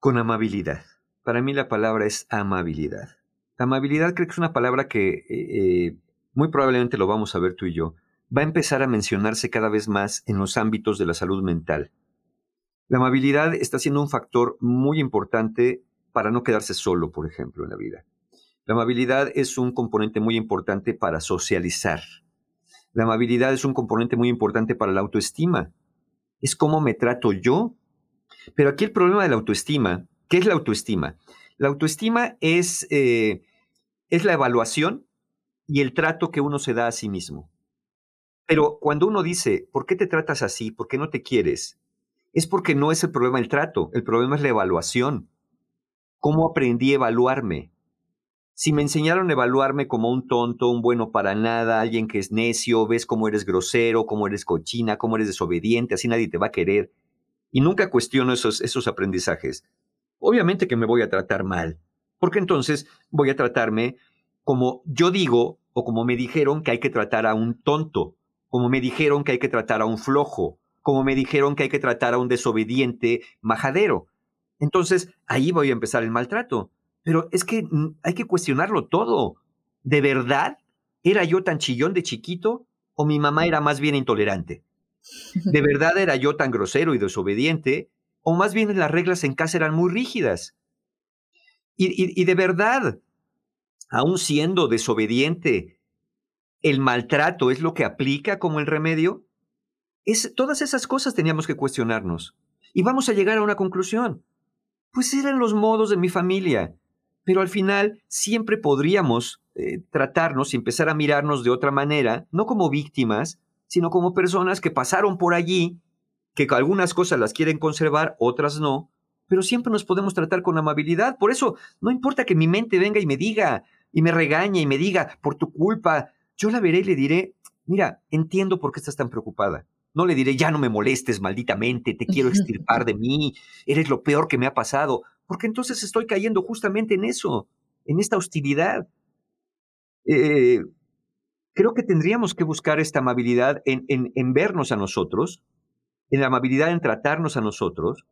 Con amabilidad. Para mí la palabra es amabilidad. amabilidad creo que es una palabra que eh, eh, muy probablemente lo vamos a ver tú y yo. va a empezar a mencionarse cada vez más en los ámbitos de la salud mental. La amabilidad está siendo un factor muy importante para no quedarse solo, por ejemplo, en la vida. La amabilidad es un componente muy importante para socializar. La amabilidad es un componente muy importante para la autoestima. Es cómo me trato yo. Pero aquí el problema de la autoestima, ¿qué es la autoestima? La autoestima es, eh, es la evaluación y el trato que uno se da a sí mismo. Pero cuando uno dice, ¿por qué te tratas así? ¿Por qué no te quieres? Es porque no es el problema el trato, el problema es la evaluación. ¿Cómo aprendí a evaluarme? Si me enseñaron a evaluarme como un tonto, un bueno para nada, alguien que es necio, ves cómo eres grosero, cómo eres cochina, cómo eres desobediente, así nadie te va a querer. Y nunca cuestiono esos, esos aprendizajes. Obviamente que me voy a tratar mal, porque entonces voy a tratarme como yo digo o como me dijeron que hay que tratar a un tonto, como me dijeron que hay que tratar a un flojo, como me dijeron que hay que tratar a un desobediente majadero. Entonces, ahí voy a empezar el maltrato. Pero es que mm, hay que cuestionarlo todo. ¿De verdad era yo tan chillón de chiquito o mi mamá era más bien intolerante? ¿De <laughs> verdad era yo tan grosero y desobediente o más bien las reglas en casa eran muy rígidas? Y, y de verdad, aún siendo desobediente, el maltrato es lo que aplica como el remedio? Es, todas esas cosas teníamos que cuestionarnos. Y vamos a llegar a una conclusión. Pues eran los modos de mi familia. Pero al final siempre podríamos eh, tratarnos y empezar a mirarnos de otra manera, no como víctimas, sino como personas que pasaron por allí, que algunas cosas las quieren conservar, otras no, pero siempre nos podemos tratar con amabilidad. Por eso, no importa que mi mente venga y me diga, y me regañe y me diga, por tu culpa, yo la veré y le diré, mira, entiendo por qué estás tan preocupada. No le diré, ya no me molestes, malditamente, te quiero extirpar de mí, eres lo peor que me ha pasado, porque entonces estoy cayendo justamente en eso, en esta hostilidad. Eh, creo que tendríamos que buscar esta amabilidad en, en, en vernos a nosotros, en la amabilidad en tratarnos a nosotros.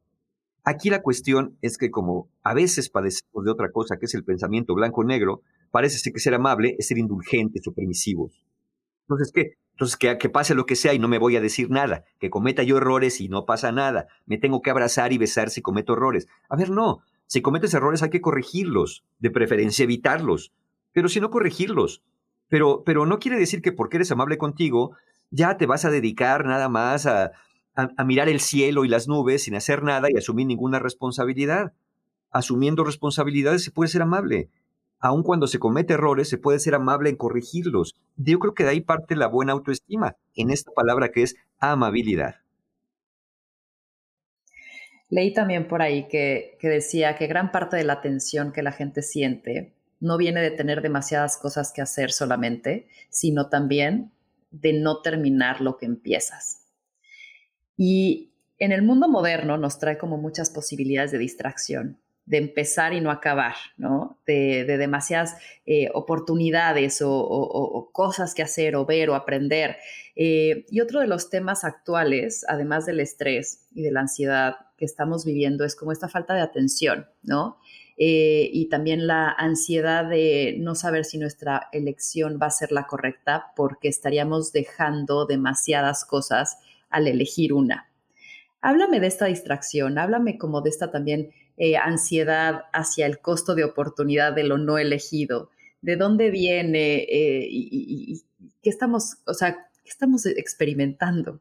Aquí la cuestión es que como a veces padecemos de otra cosa, que es el pensamiento blanco-negro, parece que ser amable es ser indulgentes o permisivos. Entonces, ¿qué? Entonces, que, pase lo que sea y no me voy a decir nada, que cometa yo errores y no pasa nada, me tengo que abrazar y besar si cometo errores. A ver, no, si cometes errores hay que corregirlos, de preferencia evitarlos, pero si no corregirlos. Pero, pero no quiere decir que porque eres amable contigo, ya te vas a dedicar nada más a, a mirar el cielo y las nubes sin hacer nada y asumir ninguna responsabilidad. Asumiendo responsabilidades se puede ser amable aun cuando se comete errores, se puede ser amable en corregirlos. Yo creo que de ahí parte la buena autoestima, en esta palabra que es amabilidad. Leí también por ahí que, que decía que gran parte de la tensión que la gente siente no viene de tener demasiadas cosas que hacer solamente, sino también de no terminar lo que empiezas. Y en el mundo moderno nos trae como muchas posibilidades de distracción de empezar y no acabar, ¿no? De, demasiadas eh, oportunidades o, cosas que hacer o ver o aprender. Eh, y otro de los temas actuales, además del estrés y de la ansiedad que estamos viviendo, es como esta falta de atención, ¿no? Eh, y también la ansiedad de no saber si nuestra elección va a ser la correcta porque estaríamos dejando demasiadas cosas al elegir una. Háblame de esta distracción, háblame como de esta también eh, ansiedad hacia el costo de oportunidad de lo no elegido? ¿De dónde viene eh, y, qué estamos, o sea, qué estamos experimentando?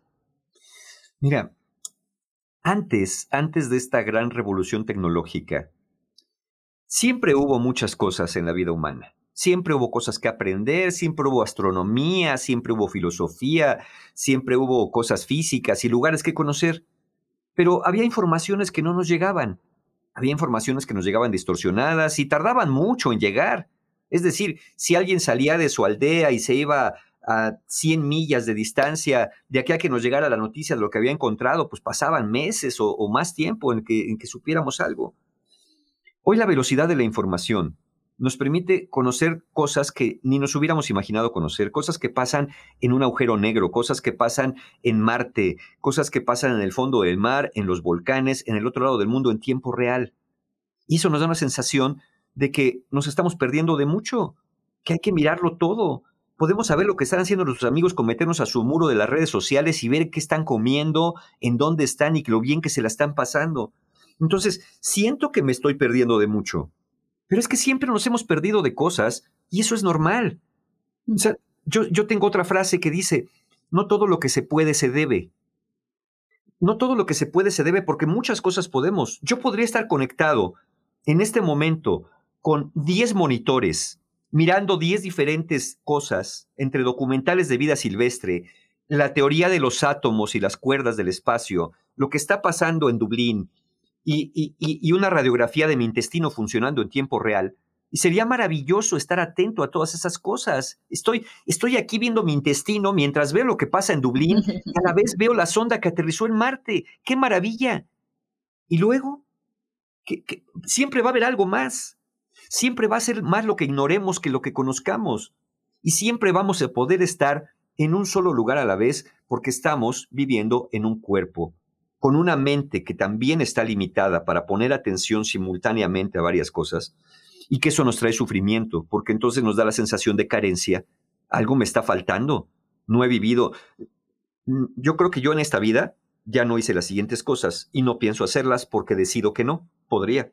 Mira, antes, antes de esta gran revolución tecnológica, siempre hubo muchas cosas en la vida humana. Siempre hubo cosas que aprender, siempre hubo astronomía, siempre hubo filosofía, siempre hubo cosas físicas y lugares que conocer. Pero había informaciones que no nos llegaban había informaciones que nos llegaban distorsionadas y tardaban mucho en llegar. Es decir, si alguien salía de su aldea y se iba a 100 millas de distancia de aquí a que nos llegara la noticia de lo que había encontrado, pues pasaban meses o, más tiempo en que, en que supiéramos algo. Hoy la velocidad de la información nos permite conocer cosas que ni nos hubiéramos imaginado conocer, cosas que pasan en un agujero negro, cosas que pasan en Marte, cosas que pasan en el fondo del mar, en los volcanes, en el otro lado del mundo en tiempo real. Y eso nos da una sensación de que nos estamos perdiendo de mucho, que hay que mirarlo todo, podemos saber lo que están haciendo nuestros amigos con meternos a su muro de las redes sociales y ver qué están comiendo, en dónde están y lo bien que se la están pasando. Entonces, siento que me estoy perdiendo de mucho, pero es que siempre nos hemos perdido de cosas y eso es normal. Yo, yo tengo otra frase que dice, no todo lo que se puede se debe. No todo lo que se puede se debe porque muchas cosas podemos. Yo podría estar conectado en este momento con 10 monitores, mirando 10 diferentes cosas entre documentales de vida silvestre, la teoría de los átomos y las cuerdas del espacio, lo que está pasando en Dublín y, y una radiografía de mi intestino funcionando en tiempo real, y sería maravilloso estar atento a todas esas cosas. Estoy, estoy aquí viendo mi intestino mientras veo lo que pasa en Dublín y a la vez veo la sonda que aterrizó en Marte. ¡Qué maravilla! Y luego, siempre va a haber algo más. Siempre va a ser más lo que ignoremos que lo que conozcamos. Y siempre vamos a poder estar en un solo lugar a la vez porque estamos viviendo en un cuerpo, con una mente que también está limitada para poner atención simultáneamente a varias cosas y que eso nos trae sufrimiento, porque entonces nos da la sensación de carencia. Algo me está faltando, no he vivido. Mm, yo creo que yo en esta vida ya no hice las siguientes cosas y no pienso hacerlas porque decido que no, podría.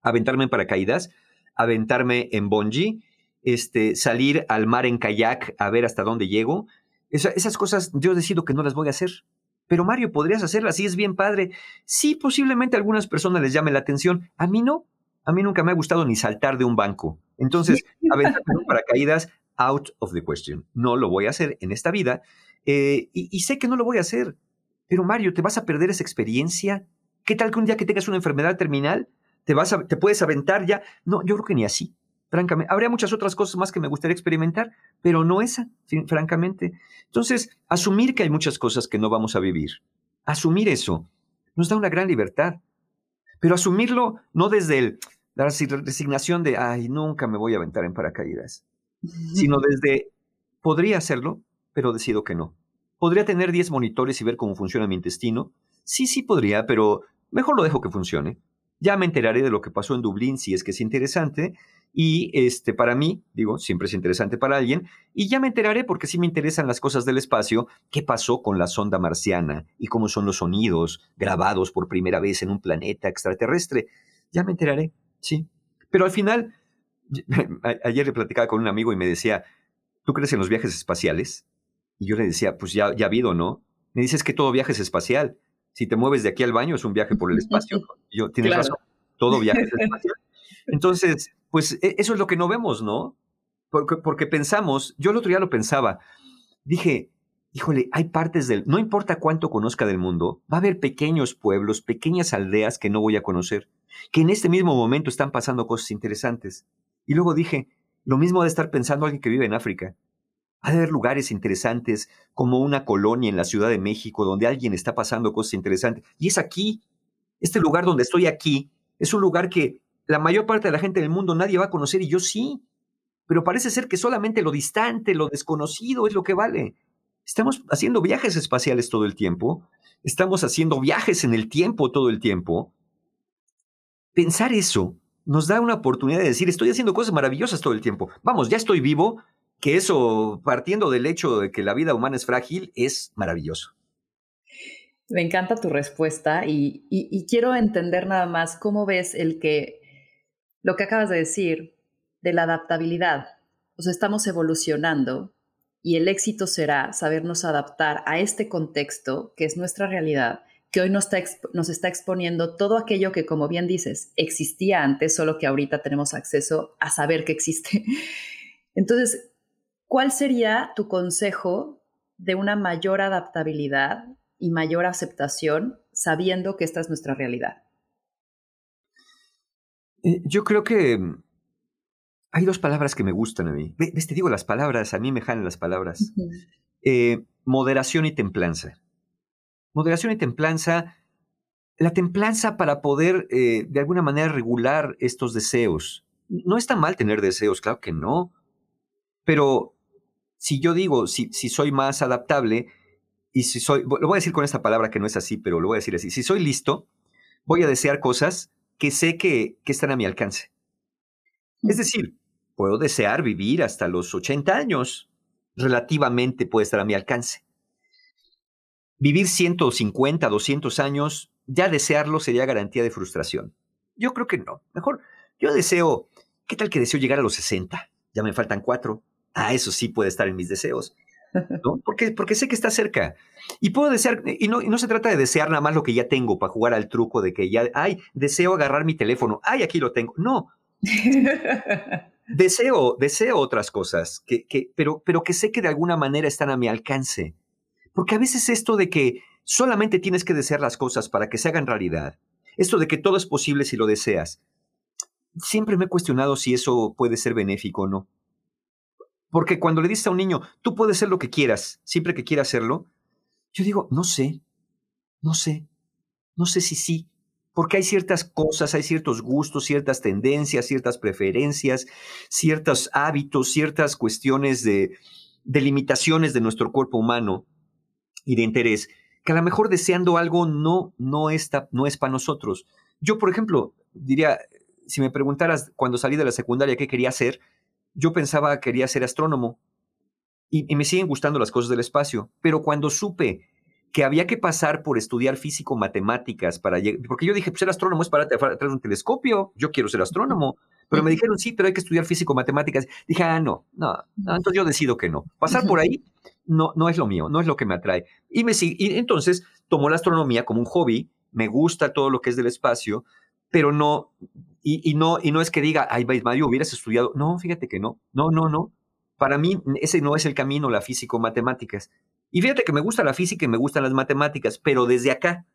Aventarme en paracaídas, aventarme en bungee, este, salir al mar en kayak a ver hasta dónde llego. esas cosas yo decido que no las voy a hacer. Pero Mario, podrías hacerlas y es bien padre. Sí, posiblemente a algunas personas les llame la atención. A mí no. A mí nunca me ha gustado ni saltar de un banco. Entonces, <laughs> aventarme paracaídas, out of the question. No lo voy a hacer en esta vida eh, y, sé que no lo voy a hacer. Pero Mario, ¿te vas a perder esa experiencia? ¿Qué tal que un día que tengas una enfermedad terminal, te, vas a, te puedes aventar ya? No, yo creo que ni así. Francamente, habría muchas otras cosas más que me gustaría experimentar, pero no esa, francamente. Entonces, asumir que hay muchas cosas que no vamos a vivir, asumir eso, nos da una gran libertad. Pero asumirlo no desde el, la resignación de, ay, nunca me voy a aventar en paracaídas, sino desde, podría hacerlo, pero decido que no. ¿Podría tener 10 monitores y ver cómo funciona mi intestino? Sí, sí podría, pero mejor lo dejo que funcione. Ya me enteraré de lo que pasó en Dublín si es que es interesante. Y este, para mí, digo, siempre es interesante para alguien. Y ya me enteraré, porque sí me interesan las cosas del espacio, qué pasó con la sonda marciana y cómo son los sonidos grabados por primera vez en un planeta extraterrestre. Ya me enteraré. Sí. Pero al final, <laughs> ayer le platicaba con un amigo y me decía, ¿tú crees en los viajes espaciales? Y yo le decía, pues ya, ya ha habido, ¿no? Me dices que todo viaje es espacial. Si te mueves de aquí al baño es un viaje por el espacio. <laughs> yo, tienes razón, todo viaje es <laughs> espacial. Entonces, pues e, eso es lo que no vemos, ¿no? Porque, porque pensamos, yo el otro día lo pensaba, dije, híjole, hay partes del, no importa cuánto conozca del mundo, va a haber pequeños pueblos, pequeñas aldeas que no voy a conocer que en este mismo momento están pasando cosas interesantes. Y luego dije, lo mismo de estar pensando alguien que vive en África. Ha de haber lugares interesantes, como una colonia en la Ciudad de México, donde alguien está pasando cosas interesantes. Y es aquí, este lugar donde estoy aquí, es un lugar que la mayor parte de la gente del mundo nadie va a conocer y yo sí. Pero parece ser que solamente lo distante, lo desconocido es lo que vale. Estamos haciendo viajes espaciales todo el tiempo, estamos haciendo viajes en el tiempo todo el tiempo, pensar eso nos da una oportunidad de decir, estoy haciendo cosas maravillosas todo el tiempo. Vamos, ya estoy vivo, que eso, partiendo del hecho de que la vida humana es frágil, es maravilloso. Me encanta tu respuesta y, y, quiero entender nada más cómo ves el que, lo que acabas de decir, de la adaptabilidad. O sea, estamos evolucionando y el éxito será sabernos adaptar a este contexto, que es nuestra realidad, que hoy nos está, nos está exponiendo todo aquello que, como bien dices, existía antes, solo que ahorita tenemos acceso a saber que existe. <laughs> Entonces, ¿cuál sería tu consejo de una mayor adaptabilidad y mayor aceptación sabiendo que esta es nuestra realidad? Eh, yo creo que hay dos palabras que me gustan a mí. Te digo las palabras, a mí me jalan las palabras. Eh, moderación y templanza moderación y templanza, la templanza para poder eh, de alguna manera regular estos deseos. No está mal tener deseos, claro que no, pero si yo digo, si, si soy más adaptable y si soy, lo voy a decir con esta palabra que no es así, pero lo voy a decir así, si soy listo, voy a desear cosas que sé que, que están a mi alcance. Es decir, puedo desear vivir hasta los 80 años, relativamente puede estar a mi alcance. Vivir 150, 200 años, ya desearlo sería garantía de frustración. Yo creo que no. Mejor, yo deseo, ¿qué tal que deseo llegar a los 60? Ya me faltan cuatro. Ah, eso sí puede estar en mis deseos. ¿No? Porque, porque sé que está cerca. Y puedo desear, y no, y no se trata de desear nada más lo que ya tengo para jugar al truco de que ya, ay, deseo agarrar mi teléfono, ay, aquí lo tengo. No. <laughs> deseo, deseo otras cosas, que, que, pero, pero que sé que de alguna manera están a mi alcance. Porque a veces esto de que solamente tienes que desear las cosas para que se hagan realidad, esto de que todo es posible si lo deseas, siempre me he cuestionado si eso puede ser benéfico o no. Porque cuando le dices a un niño, tú puedes ser lo que quieras, siempre que quieras hacerlo, yo digo, no sé, no sé, no sé si sí, porque hay ciertas cosas, hay ciertos gustos, ciertas tendencias, ciertas preferencias, ciertos hábitos, ciertas cuestiones de, de limitaciones de nuestro cuerpo humano y de interés, que a lo mejor deseando algo no, no, está, no es para nosotros. Yo, por ejemplo, diría, si me preguntaras cuando salí de la secundaria qué quería hacer, yo pensaba que quería ser astrónomo y, me siguen gustando las cosas del espacio, pero cuando supe que había que pasar por estudiar físico-matemáticas para llegar, porque yo dije, pues ser astrónomo es para atrás de un telescopio, yo quiero ser astrónomo, pero me dijeron, sí, pero hay que estudiar físico-matemáticas. Dije, ah, no, no, entonces yo decido que no. Pasar por ahí no, no es lo mío, no es lo que me atrae. Y, me, y entonces tomó la astronomía como un hobby, me gusta todo lo que es del espacio, pero no, y, no, y no es que diga, ay, Mario, hubieras estudiado. No, fíjate que no, no, no, no. Para mí ese no es el camino, la físico-matemáticas. Y fíjate que me gusta la física y me gustan las matemáticas, pero desde acá,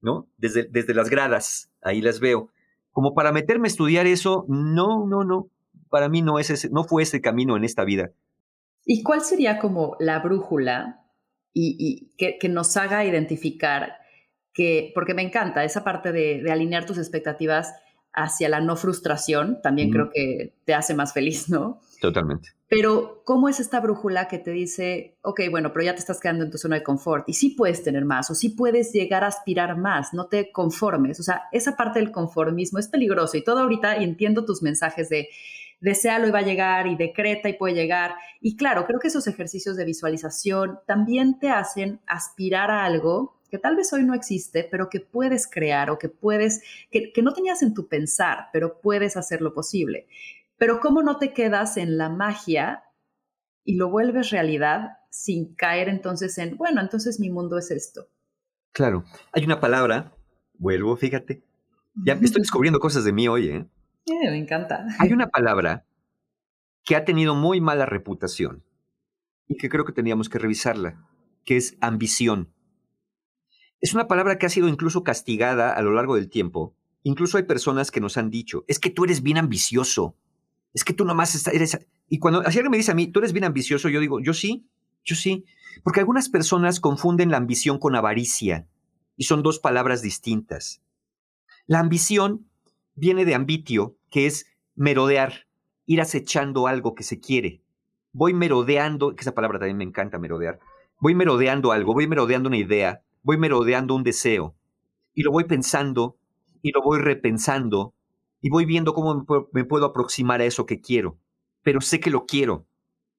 ¿no? Desde, desde las gradas, ahí las veo. Como para meterme a estudiar eso, no, no, no. Para mí no, es ese, no fue ese camino en esta vida. ¿Y cuál sería como la brújula y, que, que, nos haga identificar que, porque me encanta esa parte de, de alinear tus expectativas hacia la no frustración, también creo que te hace más feliz, ¿no? Totalmente. Pero, ¿cómo es esta brújula que te dice, ok, bueno, pero ya te estás quedando en tu zona de confort y sí puedes tener más o sí puedes llegar a aspirar más, no te conformes? O sea, esa parte del conformismo es peligroso y todo ahorita y entiendo tus mensajes de desealo y va a llegar y decreta y puede llegar. Y claro, creo que esos ejercicios de visualización también te hacen aspirar a algo que tal vez hoy no existe, pero que puedes crear o que puedes, que, no tenías en tu pensar, pero puedes hacerlo posible. Pero ¿cómo no te quedas en la magia y lo vuelves realidad sin caer entonces en, bueno, entonces mi mundo es esto? Claro, hay una palabra, vuelvo, fíjate, ya estoy descubriendo cosas de mí hoy, ¿eh? me encanta. Hay una palabra que ha tenido muy mala reputación y que creo que teníamos que revisarla, que es ambición. Es una palabra que ha sido incluso castigada a lo largo del tiempo. Incluso hay personas que nos han dicho, es que tú eres bien ambicioso, es que tú nomás eres... Y cuando alguien me dice a mí, tú eres bien ambicioso, yo digo, yo sí, yo sí. Porque algunas personas confunden la ambición con avaricia y son dos palabras distintas. La ambición viene de ambitio, que es merodear, ir acechando algo que se quiere. Voy merodeando, que esa palabra también me encanta, merodear. Voy merodeando algo, voy merodeando una idea, voy merodeando un deseo y lo voy pensando y lo voy repensando y voy viendo cómo me puedo aproximar a eso que quiero, pero sé que lo quiero.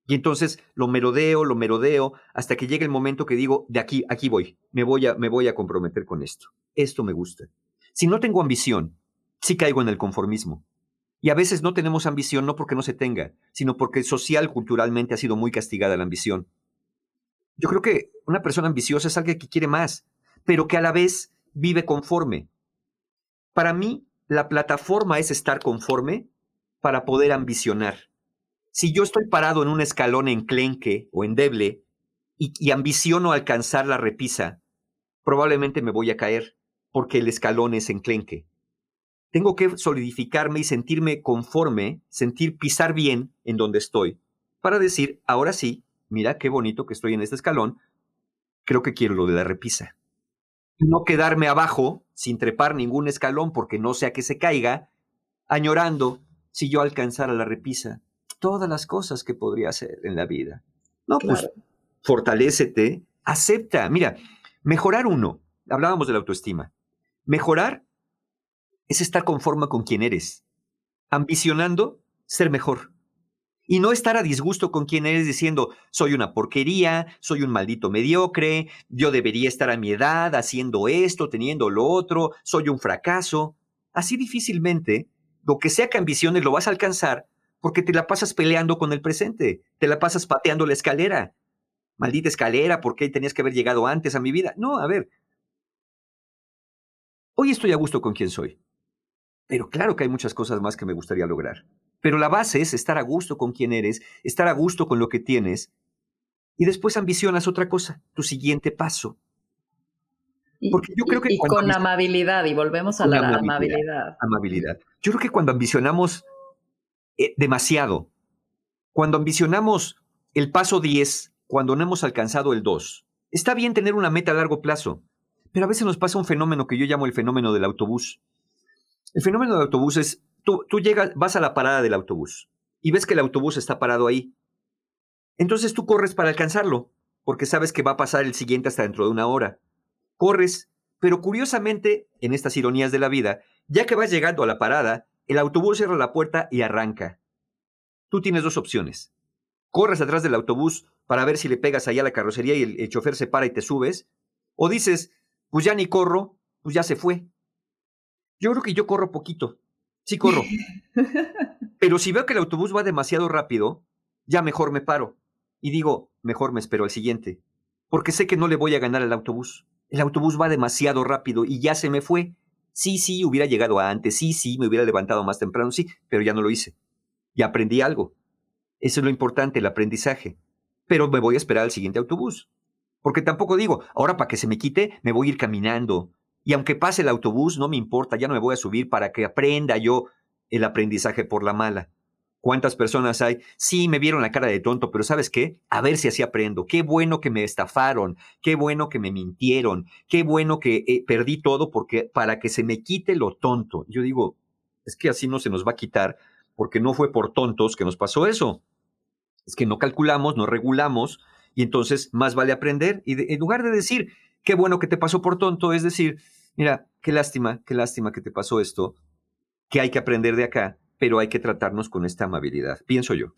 Y entonces lo merodeo, lo merodeo, hasta que llegue el momento que digo, de aquí, aquí voy, me voy a, me voy a comprometer con esto. Esto me gusta. Si no tengo ambición, sí caigo en el conformismo. Y a veces no tenemos ambición no porque no se tenga, sino porque social, culturalmente ha sido muy castigada la ambición. Yo creo que una persona ambiciosa es alguien que quiere más, pero que a la vez vive conforme. Para mí, la plataforma es estar conforme para poder ambicionar. Si yo estoy parado en un escalón enclenque o endeble y, y ambiciono alcanzar la repisa, probablemente me voy a caer porque el escalón es enclenque. Tengo que solidificarme y sentirme conforme, sentir pisar bien en donde estoy, para decir, ahora sí, mira qué bonito que estoy en este escalón, creo que quiero lo de la repisa. No quedarme abajo sin trepar ningún escalón porque no sea que se caiga, añorando si yo alcanzara la repisa, todas las cosas que podría hacer en la vida. No, pues fortalécete, acepta. Mira, mejorar uno, hablábamos de la autoestima. Mejorar es estar conforme con quien eres, ambicionando ser mejor. Y no estar a disgusto con quien eres diciendo, soy una porquería, soy un maldito mediocre, yo debería estar a mi edad haciendo esto, teniendo lo otro, soy un fracaso. Así difícilmente, lo que sea que ambiciones lo vas a alcanzar porque te la pasas peleando con el presente, te la pasas pateando la escalera. Maldita escalera, ¿por qué tenías que haber llegado antes a mi vida? No, a ver. Hoy estoy a gusto con quien soy. Pero claro que hay muchas cosas más que me gustaría lograr. Pero la base es estar a gusto con quien eres, estar a gusto con lo que tienes, y después ambicionas otra cosa, tu siguiente paso. Porque yo creo que y, con amabilidad, y volvemos a la amabilidad, amabilidad. Yo creo que cuando ambicionamos eh, demasiado, cuando ambicionamos el paso 10, cuando no hemos alcanzado el 2, está bien tener una meta a largo plazo, pero a veces nos pasa un fenómeno que yo llamo el fenómeno del autobús. El fenómeno del autobús es, tú, llegas, vas a la parada del autobús y ves que el autobús está parado ahí. Entonces tú corres para alcanzarlo, porque sabes que va a pasar el siguiente hasta dentro de una hora. Corres, pero curiosamente, en estas ironías de la vida, ya que vas llegando a la parada, el autobús cierra la puerta y arranca. Tú tienes dos opciones. Corres atrás del autobús para ver si le pegas allá a la carrocería y el, el chofer se para y te subes. O dices, pues ya ni corro, pues ya se fue. Yo creo que yo corro poquito. Sí corro. Pero si veo que el autobús va demasiado rápido, ya mejor me paro. Y digo, mejor me espero al siguiente. Porque sé que no le voy a ganar al autobús. El autobús va demasiado rápido y ya se me fue. Sí, sí, hubiera llegado antes. Sí, sí, me hubiera levantado más temprano. Sí, pero ya no lo hice. Y aprendí algo. Eso es lo importante, el aprendizaje. Pero me voy a esperar al siguiente autobús. Porque tampoco digo, ahora para que se me quite, me voy a ir caminando. Y aunque pase el autobús, no me importa, ya no me voy a subir para que aprenda yo el aprendizaje por la mala. ¿Cuántas personas hay? Sí, me vieron la cara de tonto, pero ¿sabes qué? A ver si así aprendo. Qué bueno que me estafaron, qué bueno que me mintieron, qué bueno que eh, perdí todo porque para que se me quite lo tonto. Yo digo, es que así no se nos va a quitar porque no fue por tontos que nos pasó eso. Es que no calculamos, no regulamos y entonces más vale aprender y en lugar de decir, qué bueno que te pasó por tonto, es decir, mira, qué lástima, qué lástima que te pasó esto, que hay que aprender de acá, pero hay que tratarnos con esta amabilidad, pienso yo.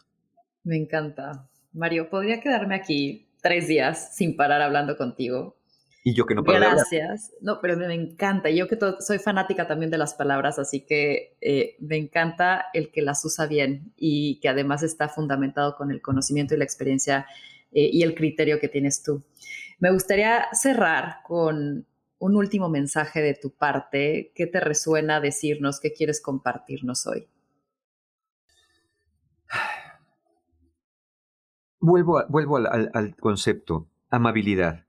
Me encanta. Mario, podría quedarme aquí tres días sin parar hablando contigo. Y yo que no paro Gracias. No, pero me, encanta. Yo que soy fanática también de las palabras, así que eh, me encanta el que las usa bien y que además está fundamentado con el conocimiento y la experiencia eh, y el criterio que tienes tú. Me gustaría cerrar con un último mensaje de tu parte. ¿Qué te resuena decirnos? ¿Qué quieres compartirnos hoy? Vuelvo, al, concepto, amabilidad.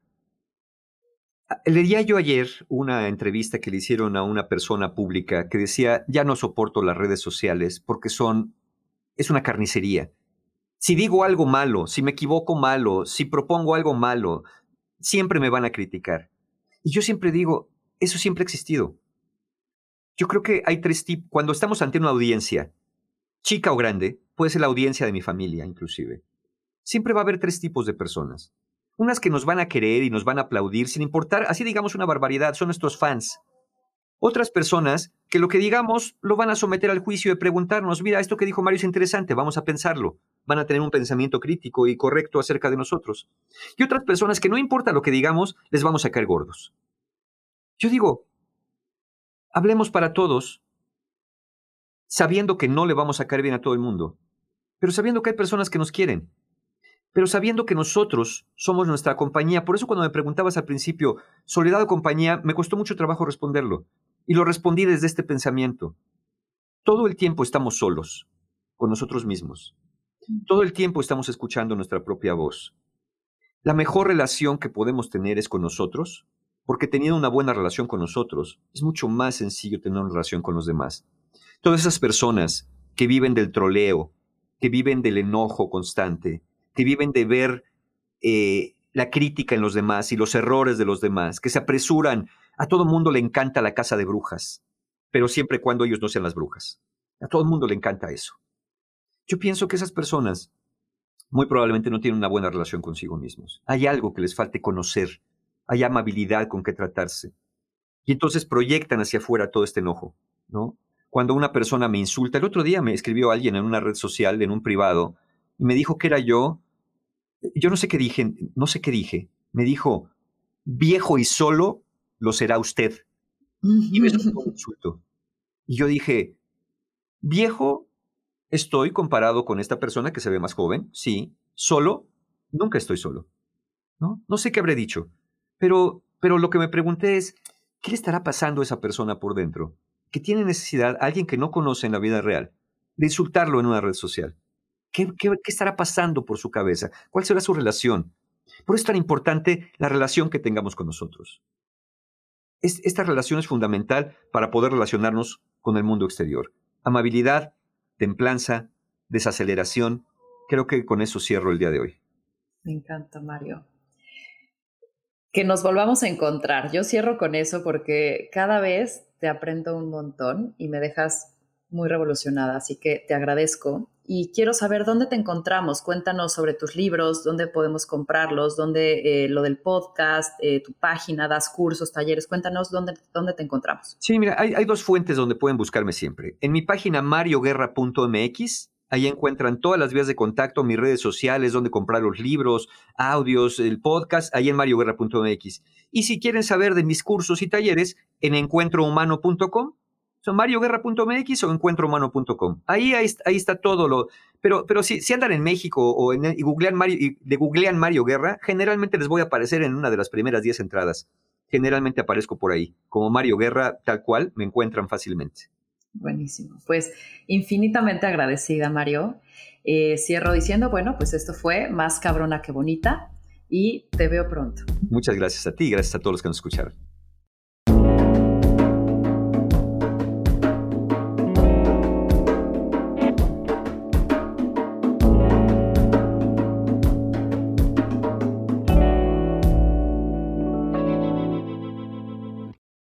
Leía yo ayer una entrevista que le hicieron a una persona pública que decía, ya no soporto las redes sociales porque son, es una carnicería. Si digo algo malo, si me equivoco malo, si propongo algo malo, siempre me van a criticar. Y yo siempre digo, eso siempre ha existido. Yo creo que hay tres tipos, cuando estamos ante una audiencia, chica o grande, puede ser la audiencia de mi familia inclusive, siempre va a haber tres tipos de personas. Unas que nos van a querer y nos van a aplaudir sin importar, así digamos una barbaridad, son nuestros fans. Otras personas que lo que digamos lo van a someter al juicio de preguntarnos, mira, esto que dijo Mario es interesante, vamos a pensarlo. Van a tener un pensamiento crítico y correcto acerca de nosotros. Y otras personas que no importa lo que digamos, les vamos a caer gordos. Yo digo, hablemos para todos, sabiendo que no le vamos a caer bien a todo el mundo, pero sabiendo que hay personas que nos quieren, pero sabiendo que nosotros somos nuestra compañía. Por eso cuando me preguntabas al principio, soledad o compañía, me costó mucho trabajo responderlo. Y lo respondí desde este pensamiento. Todo el tiempo estamos solos, con nosotros mismos. Todo el tiempo estamos escuchando nuestra propia voz. La mejor relación que podemos tener es con nosotros, porque teniendo una buena relación con nosotros, es mucho más sencillo tener una relación con los demás. Todas esas personas que viven del troleo, que viven del enojo constante, que viven de ver eh, la crítica en los demás y los errores de los demás, que se apresuran. A todo mundo le encanta la casa de brujas, pero siempre cuando ellos no sean las brujas. A todo el mundo le encanta eso. Yo pienso que esas personas muy probablemente no tienen una buena relación consigo mismos. Hay algo que les falte conocer, hay amabilidad con que tratarse. Y entonces proyectan hacia afuera todo este enojo, ¿no? Cuando una persona me insulta, el otro día me escribió alguien en una red social, en un privado, y me dijo que era yo. Yo no sé qué dije, no sé qué dije. Me dijo, viejo y solo lo será usted. Y me un insulto. Y yo dije, viejo estoy comparado con esta persona que se ve más joven, sí. Solo, nunca estoy solo. ¿No? No sé qué habré dicho. Pero, pero lo que me pregunté es, ¿qué le estará pasando a esa persona por dentro? Que tiene necesidad, alguien que no conoce en la vida real, de insultarlo en una red social. ¿Qué, estará pasando por su cabeza? ¿Cuál será su relación? Por eso es tan importante la relación que tengamos con nosotros. esta relación es fundamental para poder relacionarnos con el mundo exterior. Amabilidad, templanza, desaceleración. Creo que con eso cierro el día de hoy. Me encanta, Mario. Que nos volvamos a encontrar. Yo cierro con eso porque cada vez te aprendo un montón y me dejas muy revolucionada, así que te agradezco y quiero saber dónde te encontramos. Cuéntanos sobre tus libros, dónde podemos comprarlos, dónde eh, lo del podcast, eh, tu página, das cursos, talleres. Cuéntanos dónde, dónde te encontramos. Sí, mira, hay, hay, dos fuentes donde pueden buscarme siempre. En mi página marioguerra.mx, ahí encuentran todas las vías de contacto, mis redes sociales, dónde comprar los libros, audios, el podcast, ahí en marioguerra.mx. Y si quieren saber de mis cursos y talleres, en encuentrohumano.com son marioguerra.mx o encuentrohumano.com. Ahí, ahí, ahí, está todo lo... Pero, pero si, si andan en México o en, y, googlean Mario, y de googlean Mario Guerra, generalmente les voy a aparecer en una de las primeras 10 entradas. Generalmente aparezco por ahí. Como Mario Guerra, tal cual, me encuentran fácilmente. Buenísimo. Pues infinitamente agradecida, Mario. Eh, cierro diciendo, bueno, pues esto fue más cabrona que bonita y te veo pronto. Muchas gracias a ti y gracias a todos los que nos escucharon.